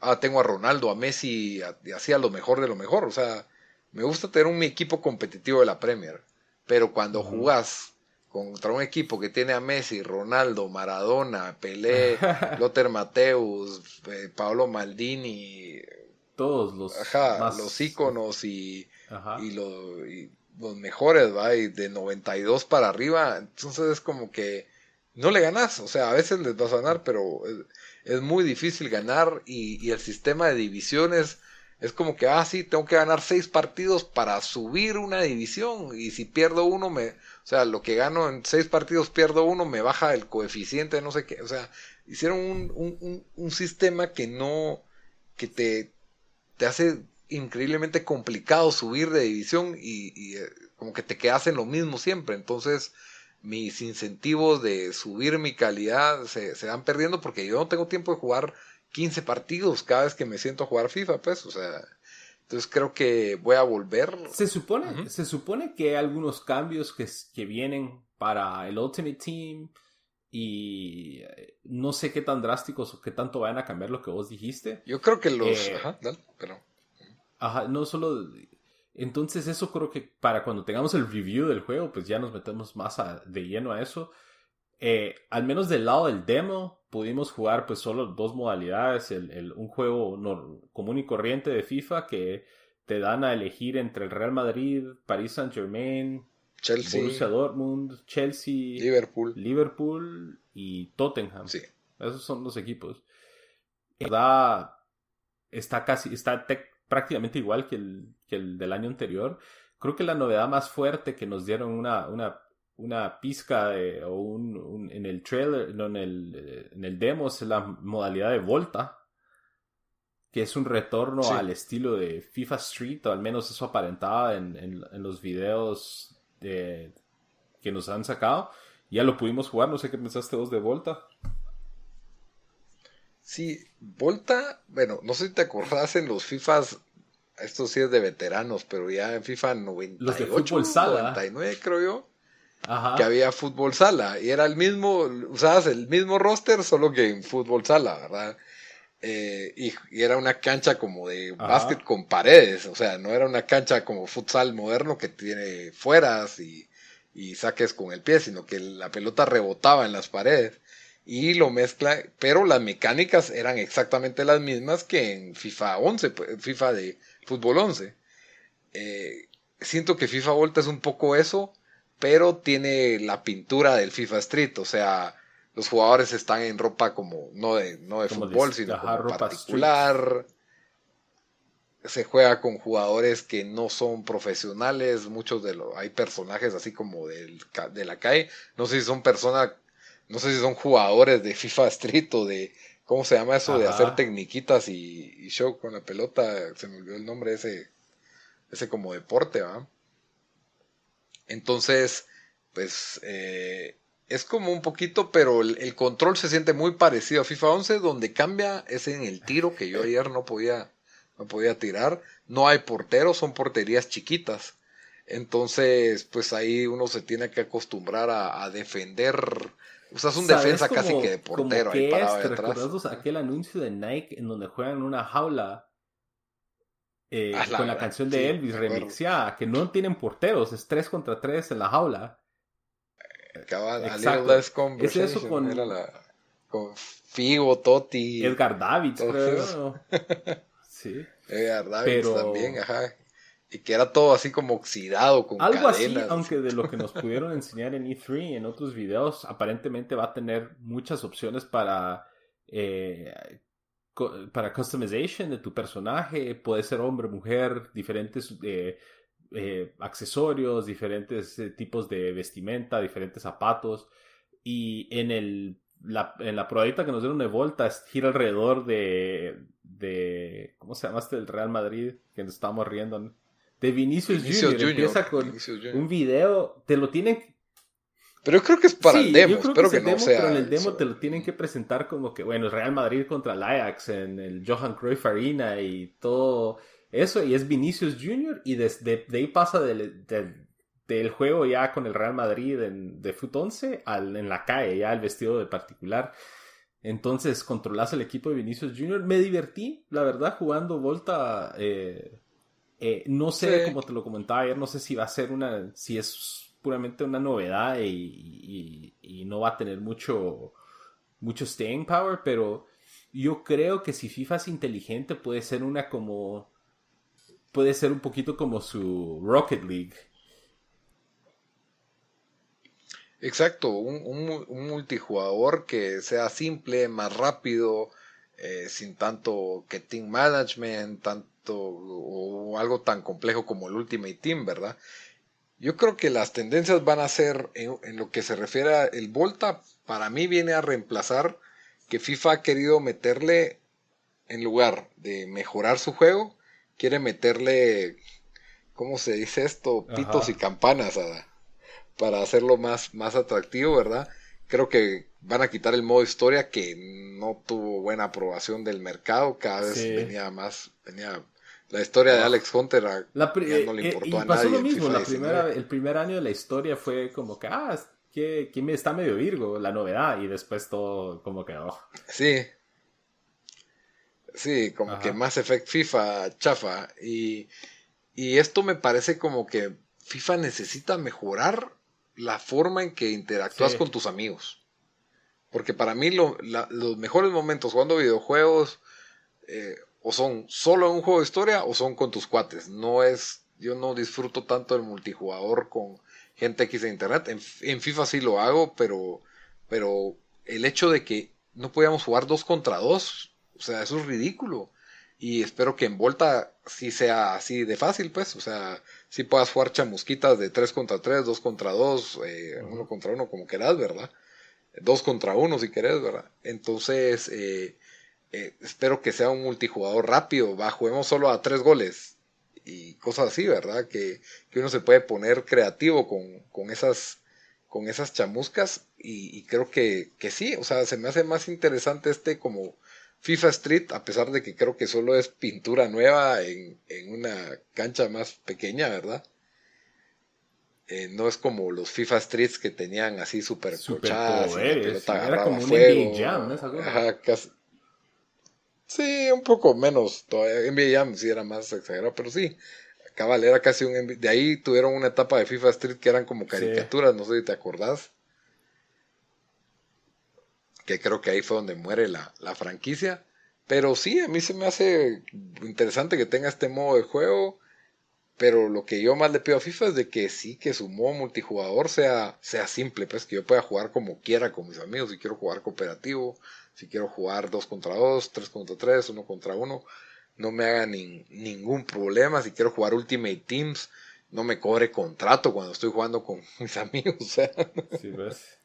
ah, tengo a Ronaldo, a Messi, así a lo mejor de lo mejor, o sea, me gusta tener un equipo competitivo de la Premier, pero cuando jugás contra un equipo que tiene a Messi, Ronaldo, Maradona, Pelé, Lothar Mateus, eh, Paolo Maldini, todos los los íconos y, y, los mejores, ¿va? Y de 92 para arriba, entonces es como que no le ganas, o sea, a veces les vas a ganar, pero es, muy difícil ganar y, el sistema de divisiones es como que, ah, sí, tengo que ganar seis partidos para subir una división y si pierdo uno, me, o sea, lo que gano en seis partidos pierdo uno, me baja el coeficiente, no sé qué, o sea, hicieron un, un, un sistema que no, que te, te hace increíblemente complicado subir de división y, eh, como que te quedas en lo mismo siempre. Entonces, mis incentivos de subir mi calidad se, se, van perdiendo porque yo no tengo tiempo de jugar 15 partidos cada vez que me siento a jugar FIFA, pues, o sea. Entonces creo que voy a volver. Se supone, se supone que hay algunos cambios que, que vienen para el Ultimate Team y eh, no sé qué tan drásticos o qué tanto vayan a cambiar lo que vos dijiste. Yo creo que los... Eh, ajá, pero... Ajá, no solo... Entonces eso creo que para cuando tengamos el review del juego, pues ya nos metemos más de lleno a eso. Eh, al menos del lado del demo, pudimos jugar pues solo dos modalidades. El, un juego común y corriente de FIFA que te dan a elegir entre el Real Madrid, Paris Saint Germain, Chelsea, Borussia Dortmund, Chelsea, Liverpool, Liverpool y Tottenham. Sí. Esos son los equipos. verdad, está casi, está prácticamente igual que el, que el del año anterior. Creo que la novedad más fuerte que nos dieron una, una, una pizca o un, en el trailer, no, en el, en el demo es la modalidad de Volta que es un retorno al estilo de FIFA Street, o al menos eso aparentaba en, en, en los videos que nos han sacado. Ya lo pudimos jugar, no sé qué pensaste vos de Volta. Sí, Volta, bueno, no sé si te acordás en los FIFAs, esto sí es de veteranos, pero ya en FIFA 98, los de fútbol sala. 99 creo yo, que había fútbol sala y era el mismo, usabas el mismo roster, solo que en fútbol sala, ¿verdad? Eh, y, era una cancha como de básquet con paredes, o sea, no era una cancha como futsal moderno que tiene fueras y, saques con el pie, sino que la pelota rebotaba en las paredes y lo mezcla, pero las mecánicas eran exactamente las mismas que en FIFA 11, pues, FIFA de fútbol 11. Eh, siento que FIFA Volta es un poco eso, pero tiene la pintura del FIFA Street, o sea, los jugadores están en ropa como, no de, no de fútbol, sino como particular. Se juega con jugadores que no son profesionales, muchos de los, hay personajes así como del, de la calle, no sé si son personas, no sé si son jugadores de FIFA Street o de, ¿cómo se llama eso? De hacer tecniquitas y, show con la pelota, se me olvidó el nombre ese, ese como deporte, ¿va? Entonces, pues, eh, es como un poquito, pero el, control se siente muy parecido a FIFA 11, donde cambia es en el tiro que yo ayer no podía, no podía tirar. No hay porteros, son porterías chiquitas. Entonces, pues ahí uno se tiene que acostumbrar a, defender. Usas un defensa casi que de portero ahí parado atrás. aquel anuncio de Nike en donde juegan en una jaula eh, ah, con la canción de Elvis remixeada, que no tienen porteros, es 3 contra 3 en la jaula. Exacto. Es eso con... Era la, con Figo, Totti. Edgar Davids, creo. sí. Edgar Davids también, ajá. Y que era todo así como oxidado, con Algo así, aunque de lo que nos pudieron enseñar en E3 en otros videos, aparentemente va a tener muchas opciones para eh, para customization de tu personaje, puede ser hombre, mujer, diferentes eh, eh, accesorios, diferentes eh, tipos de vestimenta, diferentes zapatos. Y en el la, en la probadita que nos dieron de Volta gira alrededor de, de ¿cómo se llama este el Real Madrid? Que nos estábamos riendo. de Vinicius, Junior. Empieza con un video, te lo tienen pero yo creo que es para el demo, espero que, no sea. Pero en el demo te lo tienen que presentar como que, bueno, Real Madrid contra el Ajax en el Johan Cruyff Arena y todo eso, y es Vinicius Junior, y desde de ahí pasa del, del, juego ya con el Real Madrid de Foot 11 al, en la calle, ya el vestido de particular. Entonces controlas el equipo de Vinicius Junior. Me divertí, la verdad, jugando Volta. Eh, eh, no sé, como te lo comentaba ayer, no sé si va a ser una, si es puramente una novedad y, no va a tener mucho, mucho staying power, pero yo creo que si FIFA es inteligente puede ser una como, puede ser un poquito como su Rocket League. Exacto, un, multijugador que sea simple, más rápido, eh, sin tanto que team management, tanto o algo tan complejo como el Ultimate Team, ¿verdad? Yo creo que las tendencias van a ser, en, lo que se refiere al Volta, para mí viene a reemplazar que FIFA ha querido meterle, en lugar de mejorar su juego, quiere meterle, ¿cómo se dice esto? Pitos y campanas para hacerlo más, más atractivo, ¿verdad? Creo que van a quitar el modo historia que no tuvo buena aprobación del mercado, cada vez venía más, venía la historia de Alex Hunter a, no le eh, importó a pasó lo mismo, la primera, el primer año de la historia fue como que, ah, que, que está medio Virgo, la novedad, y después todo como que, oh. Sí. Sí, como que Mass Effect FIFA chafa. Y, y esto me parece como que FIFA necesita mejorar la forma en que interactúas con tus amigos. Porque para mí lo, los mejores momentos jugando videojuegos eh, o son solo un juego de historia o son con tus cuates. No es, yo no disfruto tanto el multijugador con gente X de internet. En, FIFA sí lo hago, pero, pero el hecho de que no podíamos jugar dos contra dos, o sea, eso es ridículo. Y espero que en Volta sí sea así de fácil, pues. O sea, sí puedas jugar chamusquitas de 3 contra 3, 2 contra 2, eh, uno contra uno, como quieras, ¿verdad? Dos contra uno, si querés, ¿verdad? Entonces, eh, eh, espero que sea un multijugador rápido, va, juguemos solo a tres goles y cosas así, ¿verdad? Que, uno se puede poner creativo con, esas, con esas chamuscas y, creo que, sí, o sea, se me hace más interesante este como FIFA Street, a pesar de que creo que solo es pintura nueva en, una cancha más pequeña, ¿verdad? Eh, no es como los FIFA Streets que tenían así super, super era como un Jam, Ajá, casi, Sí, un poco menos. Todavía NBA Jam sí era más exagerado, pero sí. Cabal era casi un De ahí tuvieron una etapa de FIFA Street que eran como caricaturas, no sé si te acordás. Que creo que ahí fue donde muere la, la franquicia. Pero sí, a mí se me hace interesante que tenga este modo de juego. Pero lo que yo más le pido a FIFA es de que sí, que su modo multijugador sea, sea simple, pues que yo pueda jugar como quiera con mis amigos, si quiero jugar cooperativo, si quiero jugar 2 contra 2, 3 contra 3, 1 contra 1, no me haga ningún problema. Si quiero jugar Ultimate Teams, no me cobre contrato cuando estoy jugando con mis amigos. sí, ves.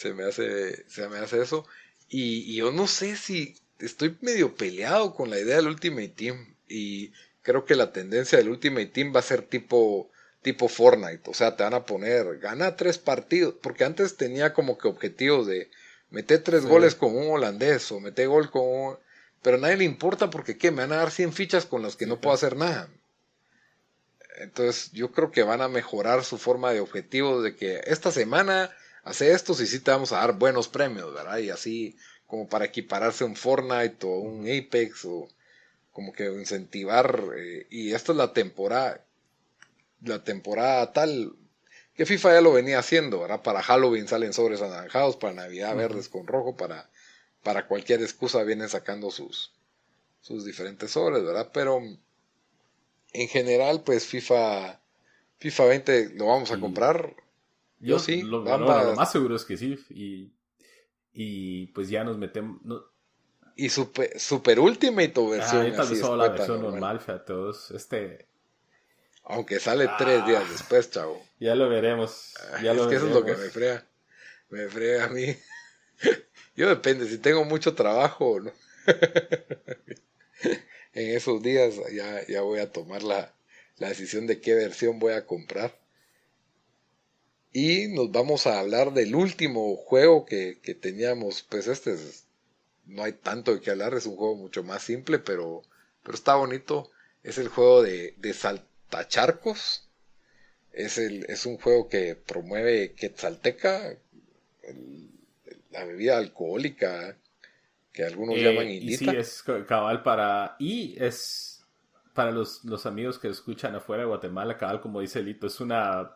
Se me hace, se me hace eso. Y, yo no sé si estoy medio peleado con la idea del Ultimate Team. Y creo que la tendencia del Ultimate Team va a ser tipo, tipo Fortnite. O sea, te van a poner, gana tres partidos. Porque antes tenía como que objetivos de Mete tres goles con un holandés o mete gol con un... Pero a nadie le importa porque ¿qué? Me van a dar 100 fichas con las que no puedo hacer nada. Entonces yo creo que van a mejorar su forma de objetivo de que esta semana hace esto y sí te vamos a dar buenos premios, ¿verdad? Y así como para equipararse a un Fortnite o un Apex o como que incentivar. Eh, y esta es la temporada, la temporada tal, que FIFA ya lo venía haciendo, ¿verdad? Para Halloween salen sobres anaranjados, para Navidad verdes con rojo, para, para cualquier excusa vienen sacando sus, sus diferentes sobres, ¿verdad? Pero en general, pues FIFA, FIFA 20 lo vamos a comprar. Yo, sí. Lo, más seguro es que sí. Y, y pues ya nos metemos. Y Super, super Ultimate o versión. Ah, así, la versión normal, todos. Este, aunque sale tres días ah. después, chavo. Ya lo veremos. Ah, es que eso es lo que me frega. Me frega a mí. Yo depende, si tengo mucho trabajo no. en esos días ya, ya voy a tomar la, la decisión de qué versión voy a comprar. Y nos vamos a hablar del último juego que, teníamos. Pues este no hay tanto de qué hablar, es un juego mucho más simple, pero, pero está bonito. Es el juego de, de Saltacharcos. Es, el, es un juego que promueve Quetzalteca, la bebida alcohólica que algunos eh, llaman indita. Y sí, es cabal para... Y es para los, los amigos que escuchan afuera de Guatemala, cabal, como dice Lito, es una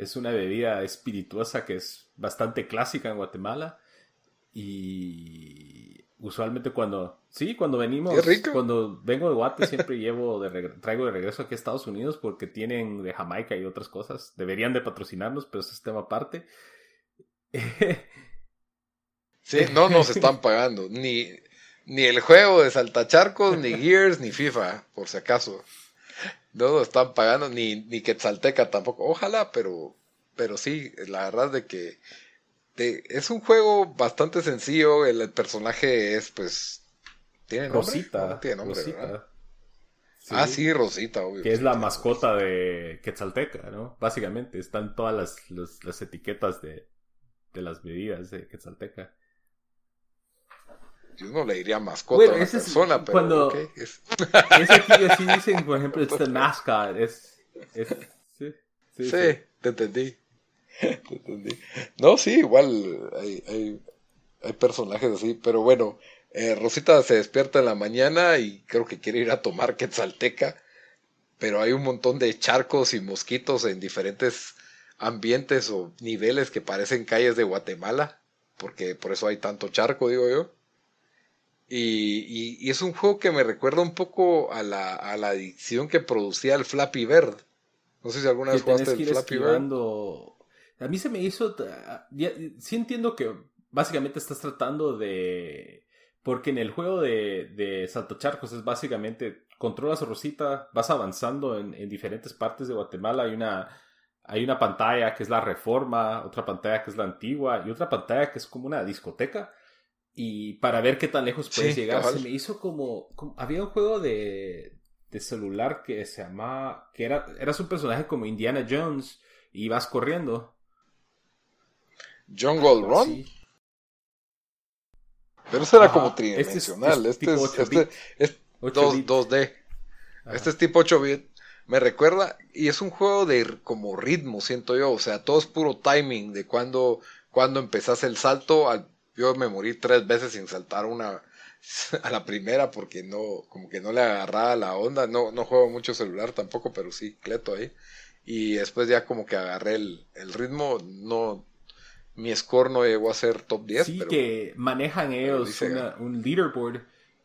es una bebida espirituosa que es bastante clásica en Guatemala. Y usualmente cuando, sí, cuando venimos, cuando vengo de Guate siempre llevo de traigo de regreso aquí a Estados Unidos porque tienen de Jamaica y otras cosas. Deberían de patrocinarnos, pero eso es tema aparte. sí, no nos están pagando ni, ni el juego de saltacharcos, ni Gears, ni FIFA, por si acaso. No nos están pagando ni, ni Quetzalteca tampoco. Ojalá, pero, pero sí, la verdad de que es un juego bastante sencillo. El, personaje es, pues, tiene nombre. Rosita. tiene nombre, Rosita. Ah, sí, Rosita, obvio. Que es la mascota de Quetzalteca, ¿no? Básicamente, están todas las, las, etiquetas de, de las bebidas de Quetzalteca yo no le diría mascota a una persona, pero cuando es... aquí así dicen, por ejemplo, it's the mascot, es, sí, sí, te entendí. Te entendí. No, sí, igual hay, hay, hay personajes así, pero bueno, eh, Rosita se despierta en la mañana y creo que quiere ir a tomar quetzalteca, pero hay un montón de charcos y mosquitos en diferentes ambientes o niveles que parecen calles de Guatemala, porque por eso hay tanto charco, digo yo. Y, es un juego que me recuerda un poco a la, a la adicción que producía el Flappy Bird. No sé si alguna vez jugaste el Flappy Bird. A mí se me hizo. sí entiendo que básicamente estás tratando de. Porque en el juego de, de Charcos es básicamente controlas a Rosita, vas avanzando en, en, diferentes partes de Guatemala. Hay una, hay una pantalla que es la reforma, otra pantalla que es la antigua y otra pantalla que es como una discoteca y para ver qué tan lejos puedes llegar. Se me hizo como, Había un juego de, de celular que se llamaba. que era, eras un personaje como Indiana Jones y vas corriendo. Jungle Run. Pero eso era como tridimensional. Este es, este es, 2, d Este es tipo 8 bit. Me recuerda, y es un juego de como ritmo, siento yo. O sea, todo es puro timing de cuando, cuando empezás el salto al yo me morí tres veces sin saltar una a la primera porque no, como que no le agarraba la onda. No, no juego mucho celular tampoco, pero sí, cleto ahí. Y después ya como que agarré el, ritmo, no, mi score no llegó a ser top 10. Sí, que manejan ellos un leaderboard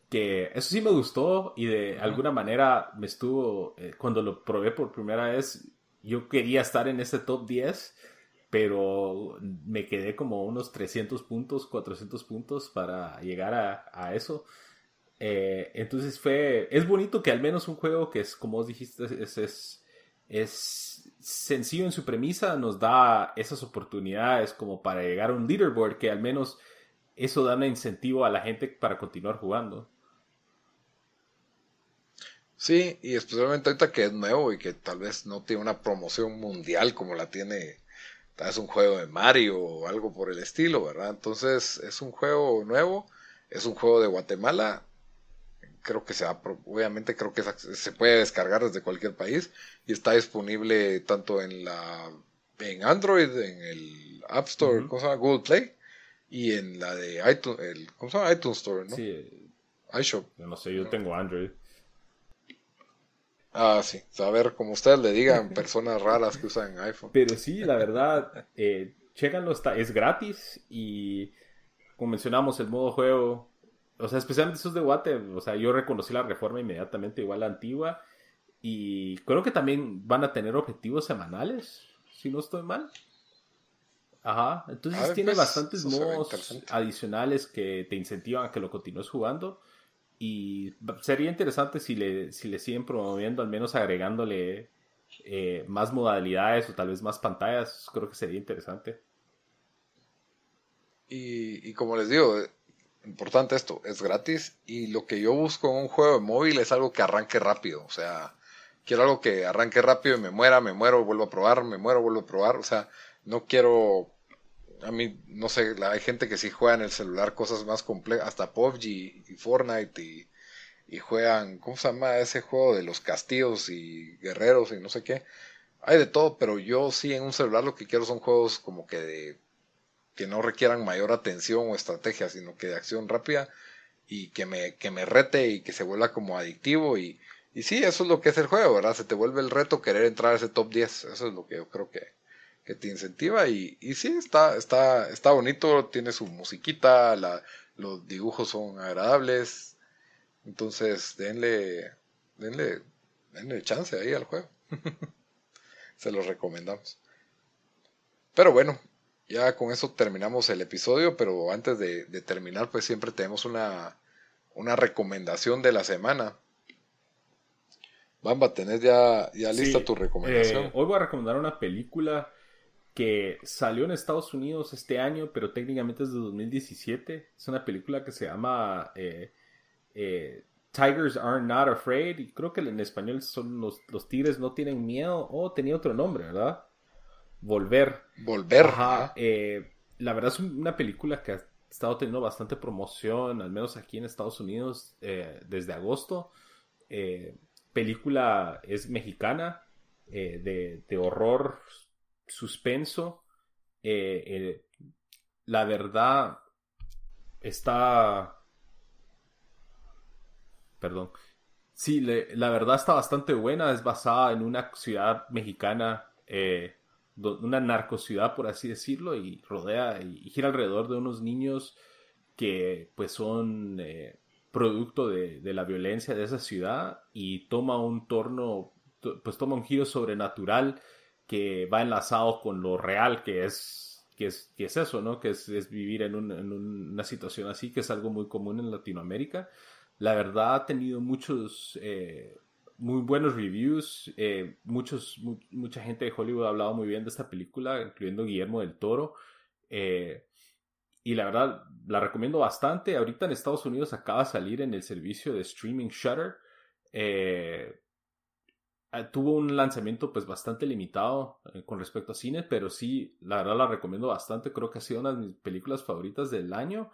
que eso sí me gustó y de alguna manera me estuvo, eh, cuando lo probé por primera vez, yo quería estar en ese top 10 pero me quedé como unos 300 puntos, 400 puntos para llegar a, eso. Eh, entonces fue, es bonito que al menos un juego que es, como vos dijiste, es, es, es, sencillo en su premisa, nos da esas oportunidades como para llegar a un leaderboard, que al menos eso da un incentivo a la gente para continuar jugando. Sí, y especialmente ahorita que es nuevo y que tal vez no tiene una promoción mundial como la tiene es un juego de Mario o algo por el estilo, ¿verdad? Entonces es un juego nuevo, es un juego de Guatemala, creo que se va, obviamente creo que se puede descargar desde cualquier país y está disponible tanto en la en Android, en el App Store, ¿cómo se llama? Google Play y en la de iTunes, el, ¿cómo se llama? iTunes Store, ¿no? Sí. iShop. Yo no sé, yo tengo Android. Ah, sí. Saber, como ustedes le digan, personas raras que usan iPhone. Pero sí, la verdad, eh, chéganlo, está, es gratis y como mencionamos, el modo juego, o sea, especialmente esos de Guate, o sea, yo reconocí la reforma inmediatamente, igual la antigua, y creo que también van a tener objetivos semanales, si no estoy mal. Ajá, entonces tiene pues, bastantes modos adicionales que te incentivan a que lo continúes jugando. Y sería interesante si le, si le siguen promoviendo, al menos agregándole eh, más modalidades o tal vez más pantallas. Creo que sería interesante. Y, como les digo, eh, importante esto, es gratis y lo que yo busco en un juego de móvil es algo que arranque rápido. O sea, quiero algo que arranque rápido y me muera, me muero, vuelvo a probar, me muero, vuelvo a probar. O sea, no quiero. A mí, no sé, hay gente que sí juega en el celular cosas más complejas, hasta PUBG y Fortnite y, juegan, ¿cómo se llama ese juego de los castillos y guerreros y no sé qué? Hay de todo, pero yo sí en un celular lo que quiero son juegos como que de que no requieran mayor atención o estrategia, sino que de acción rápida y que me, que me rete y que se vuelva como adictivo y, y sí, eso es lo que es el juego, ¿verdad? Se te vuelve el reto querer entrar a ese top 10, eso es lo que yo creo que, que te incentiva y, y sí, está, está, está bonito, tiene su musiquita, la, los dibujos son agradables, entonces denle, denle, denle chance ahí al juego. Se los recomendamos. Pero bueno, ya con eso terminamos el episodio, pero antes de, terminar, pues siempre tenemos una, una, recomendación de la semana. Bamba, ¿tenés ya, ya lista tu recomendación? Eh, hoy voy a recomendar una película que salió en Estados Unidos este año, pero técnicamente es de 2017. Es una película que se llama eh, eh, Tigers Are Not Afraid. Y creo que en español son los, los tigres no tienen miedo. O tenía otro nombre, ¿verdad? Volver. Volver. Eh, la verdad es una película que ha estado teniendo bastante promoción, al menos aquí en Estados Unidos, eh, desde agosto. Eh, película es mexicana, de, de, horror, suspenso. la verdad está... Perdón. Sí, la verdad está bastante buena. Es basada en una ciudad mexicana una narcociudad, por así decirlo, y rodea y gira alrededor de unos niños que pues son eh, producto de, la violencia de esa ciudad y toma un torno, pues toma un giro sobrenatural que va enlazado con lo real que es, que es, que es eso, ¿no? Que es, vivir en, una situación así, que es algo muy común en Latinoamérica. La verdad ha tenido muchos... Eh, muy buenos reviews. Eh, muchos, mucha gente de Hollywood ha hablado muy bien de esta película, incluyendo Guillermo del Toro. Eh, y la verdad, la recomiendo bastante. Ahorita en Estados Unidos acaba de salir en el servicio de streaming Shutter. Eh, tuvo un lanzamiento pues bastante limitado con respecto a cine, pero sí, la verdad la recomiendo bastante. Creo que ha sido una de mis películas favoritas del año.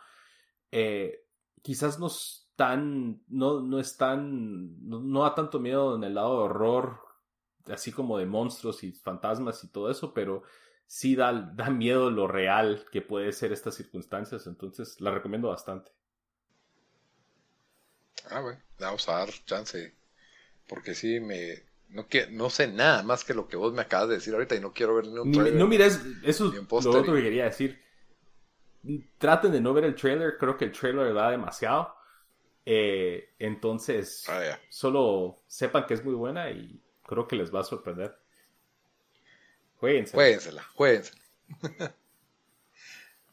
quizás nos tan, no, no es tan, no, da tanto miedo en el lado de horror, así como de monstruos y fantasmas y todo eso, pero sí da, da miedo lo real que puede ser estas circunstancias, entonces la recomiendo bastante. Ah, bueno, vamos a dar chance, porque sí me, no, que, no sé nada más que lo que vos me acabas de decir ahorita y no quiero ver ni un trailer. No mires, eso es lo otro que quería decir. Traten de no ver el trailer, creo que el trailer da demasiado. Eh, entonces, ah, solo sepan que es muy buena y creo que les va a sorprender. Jueguensela. Jueguensela,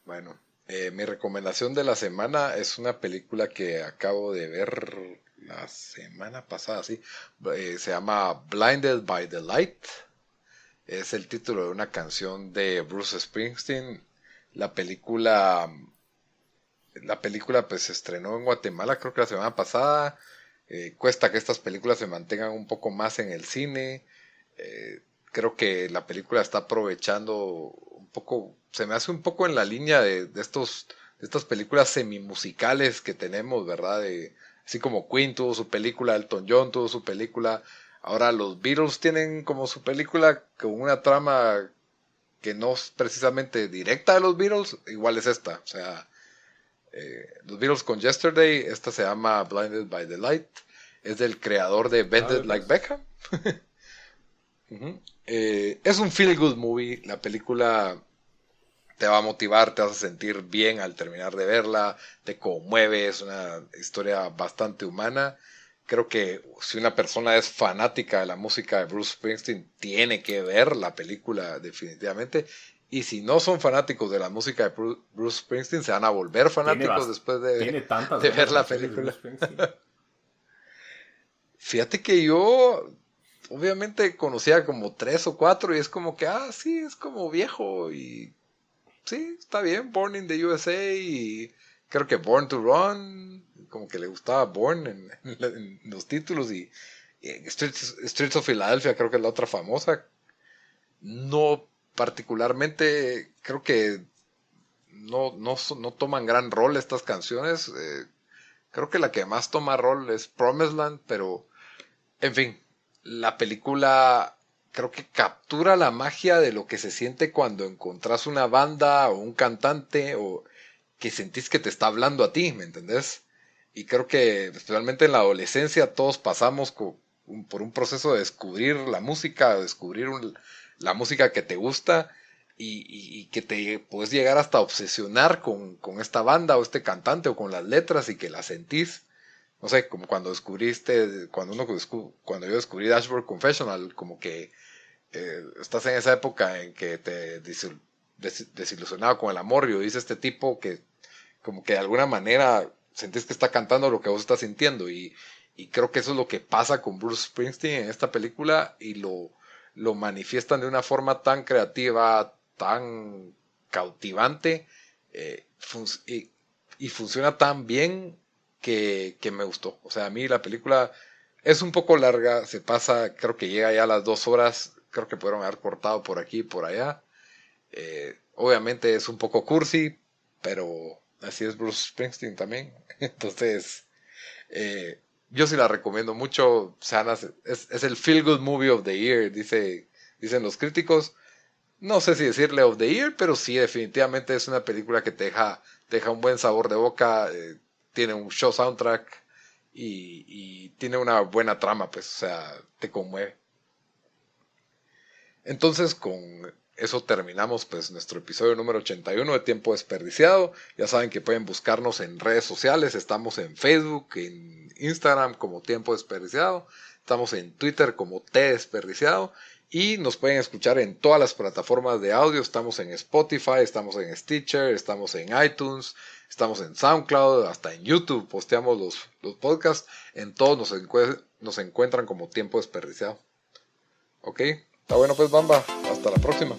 bueno, eh, mi recomendación de la semana es una película que acabo de ver la semana pasada, sí. Eh, se llama Blinded by the Light. Es el título de una canción de Bruce Springsteen. La película la película pues se estrenó en Guatemala creo que la semana pasada. Eh, cuesta que estas películas se mantengan un poco más en el cine. Eh, creo que la película está aprovechando un poco, se me hace un poco en la línea de, estos, de estas películas semimusicales que tenemos, ¿verdad? De, así como Queen tuvo su película, Elton John tuvo su película. Ahora los Beatles tienen como su película con una trama que no es precisamente directa de los Beatles, igual es esta. O sea, eh, los Beatles con Yesterday. Esta se llama Blinded by the Light. Es del creador de Bended ah, Like Beckham. Eh, es un feel good movie. La película te va a motivar, te vas a sentir bien al terminar de verla, te conmueve, es una historia bastante humana. Creo que si una persona es fanática de la música de Bruce Springsteen, tiene que ver la película definitivamente. Y si no son fanáticos de la música de Bruce Springsteen, se van a volver fanáticos después de, de ver la película. Fíjate que yo obviamente conocía como tres o cuatro y es como que, ah, sí, es como viejo y sí, está bien, Born in the USA y creo que Born to Run, como que le gustaba Born en, los títulos y, Eh, Streets, of Philadelphia creo que es la otra famosa. No particularmente, creo que no, no, no toman gran rol estas canciones. Eh, creo que la que más toma rol es Promised Land, pero en fin, la película creo que captura la magia de lo que se siente cuando encontrás una banda o un cantante o que sentís que te está hablando a ti, ¿me entendés? Y creo que especialmente en la adolescencia todos pasamos por un proceso de descubrir la música, descubrir la música que te gusta y, que te puedes llegar hasta obsesionar con, con, esta banda o este cantante o con las letras y que la sentís. No sé, como cuando descubriste, cuando uno cuando yo descubrí Dashboard Confessional, como que eh, estás en esa época en que te desilusionaba con el amor y dice este tipo que como que de alguna manera sentís que está cantando lo que vos estás sintiendo y, y creo que eso es lo que pasa con Bruce Springsteen en esta película y lo, lo manifiestan de una forma tan creativa, tan cautivante eh, y, funciona tan bien que, me gustó. O sea, a mí la película es un poco larga, se pasa, creo que llega ya a las dos horas, creo que pudieron haber cortado por aquí y por allá. Eh, obviamente es un poco cursi, pero así es Bruce Springsteen también. Entonces, eh, yo sí la recomiendo mucho. es, es, el Feel Good Movie of the Year, dice, dicen los críticos. No sé si decirle of the Year, pero sí, definitivamente es una película que te deja, deja un buen sabor de boca. Eh, tiene un show soundtrack y, tiene una buena trama, pues, o sea, te conmueve. Entonces, con eso terminamos pues nuestro episodio número 81 de Tiempo Desperdiciado. Ya saben que pueden buscarnos en redes sociales. Estamos en Facebook, en Instagram como Tiempo Desperdiciado. Estamos en Twitter como T Desperdiciado. Y nos pueden escuchar en todas las plataformas de audio. Estamos en Spotify, estamos en Stitcher, estamos en iTunes, estamos en SoundCloud, hasta en YouTube posteamos los, los podcasts. En todos nos, nos encuentran como Tiempo Desperdiciado. ¿Ok? Está bueno pues, Bamba. Hasta la próxima.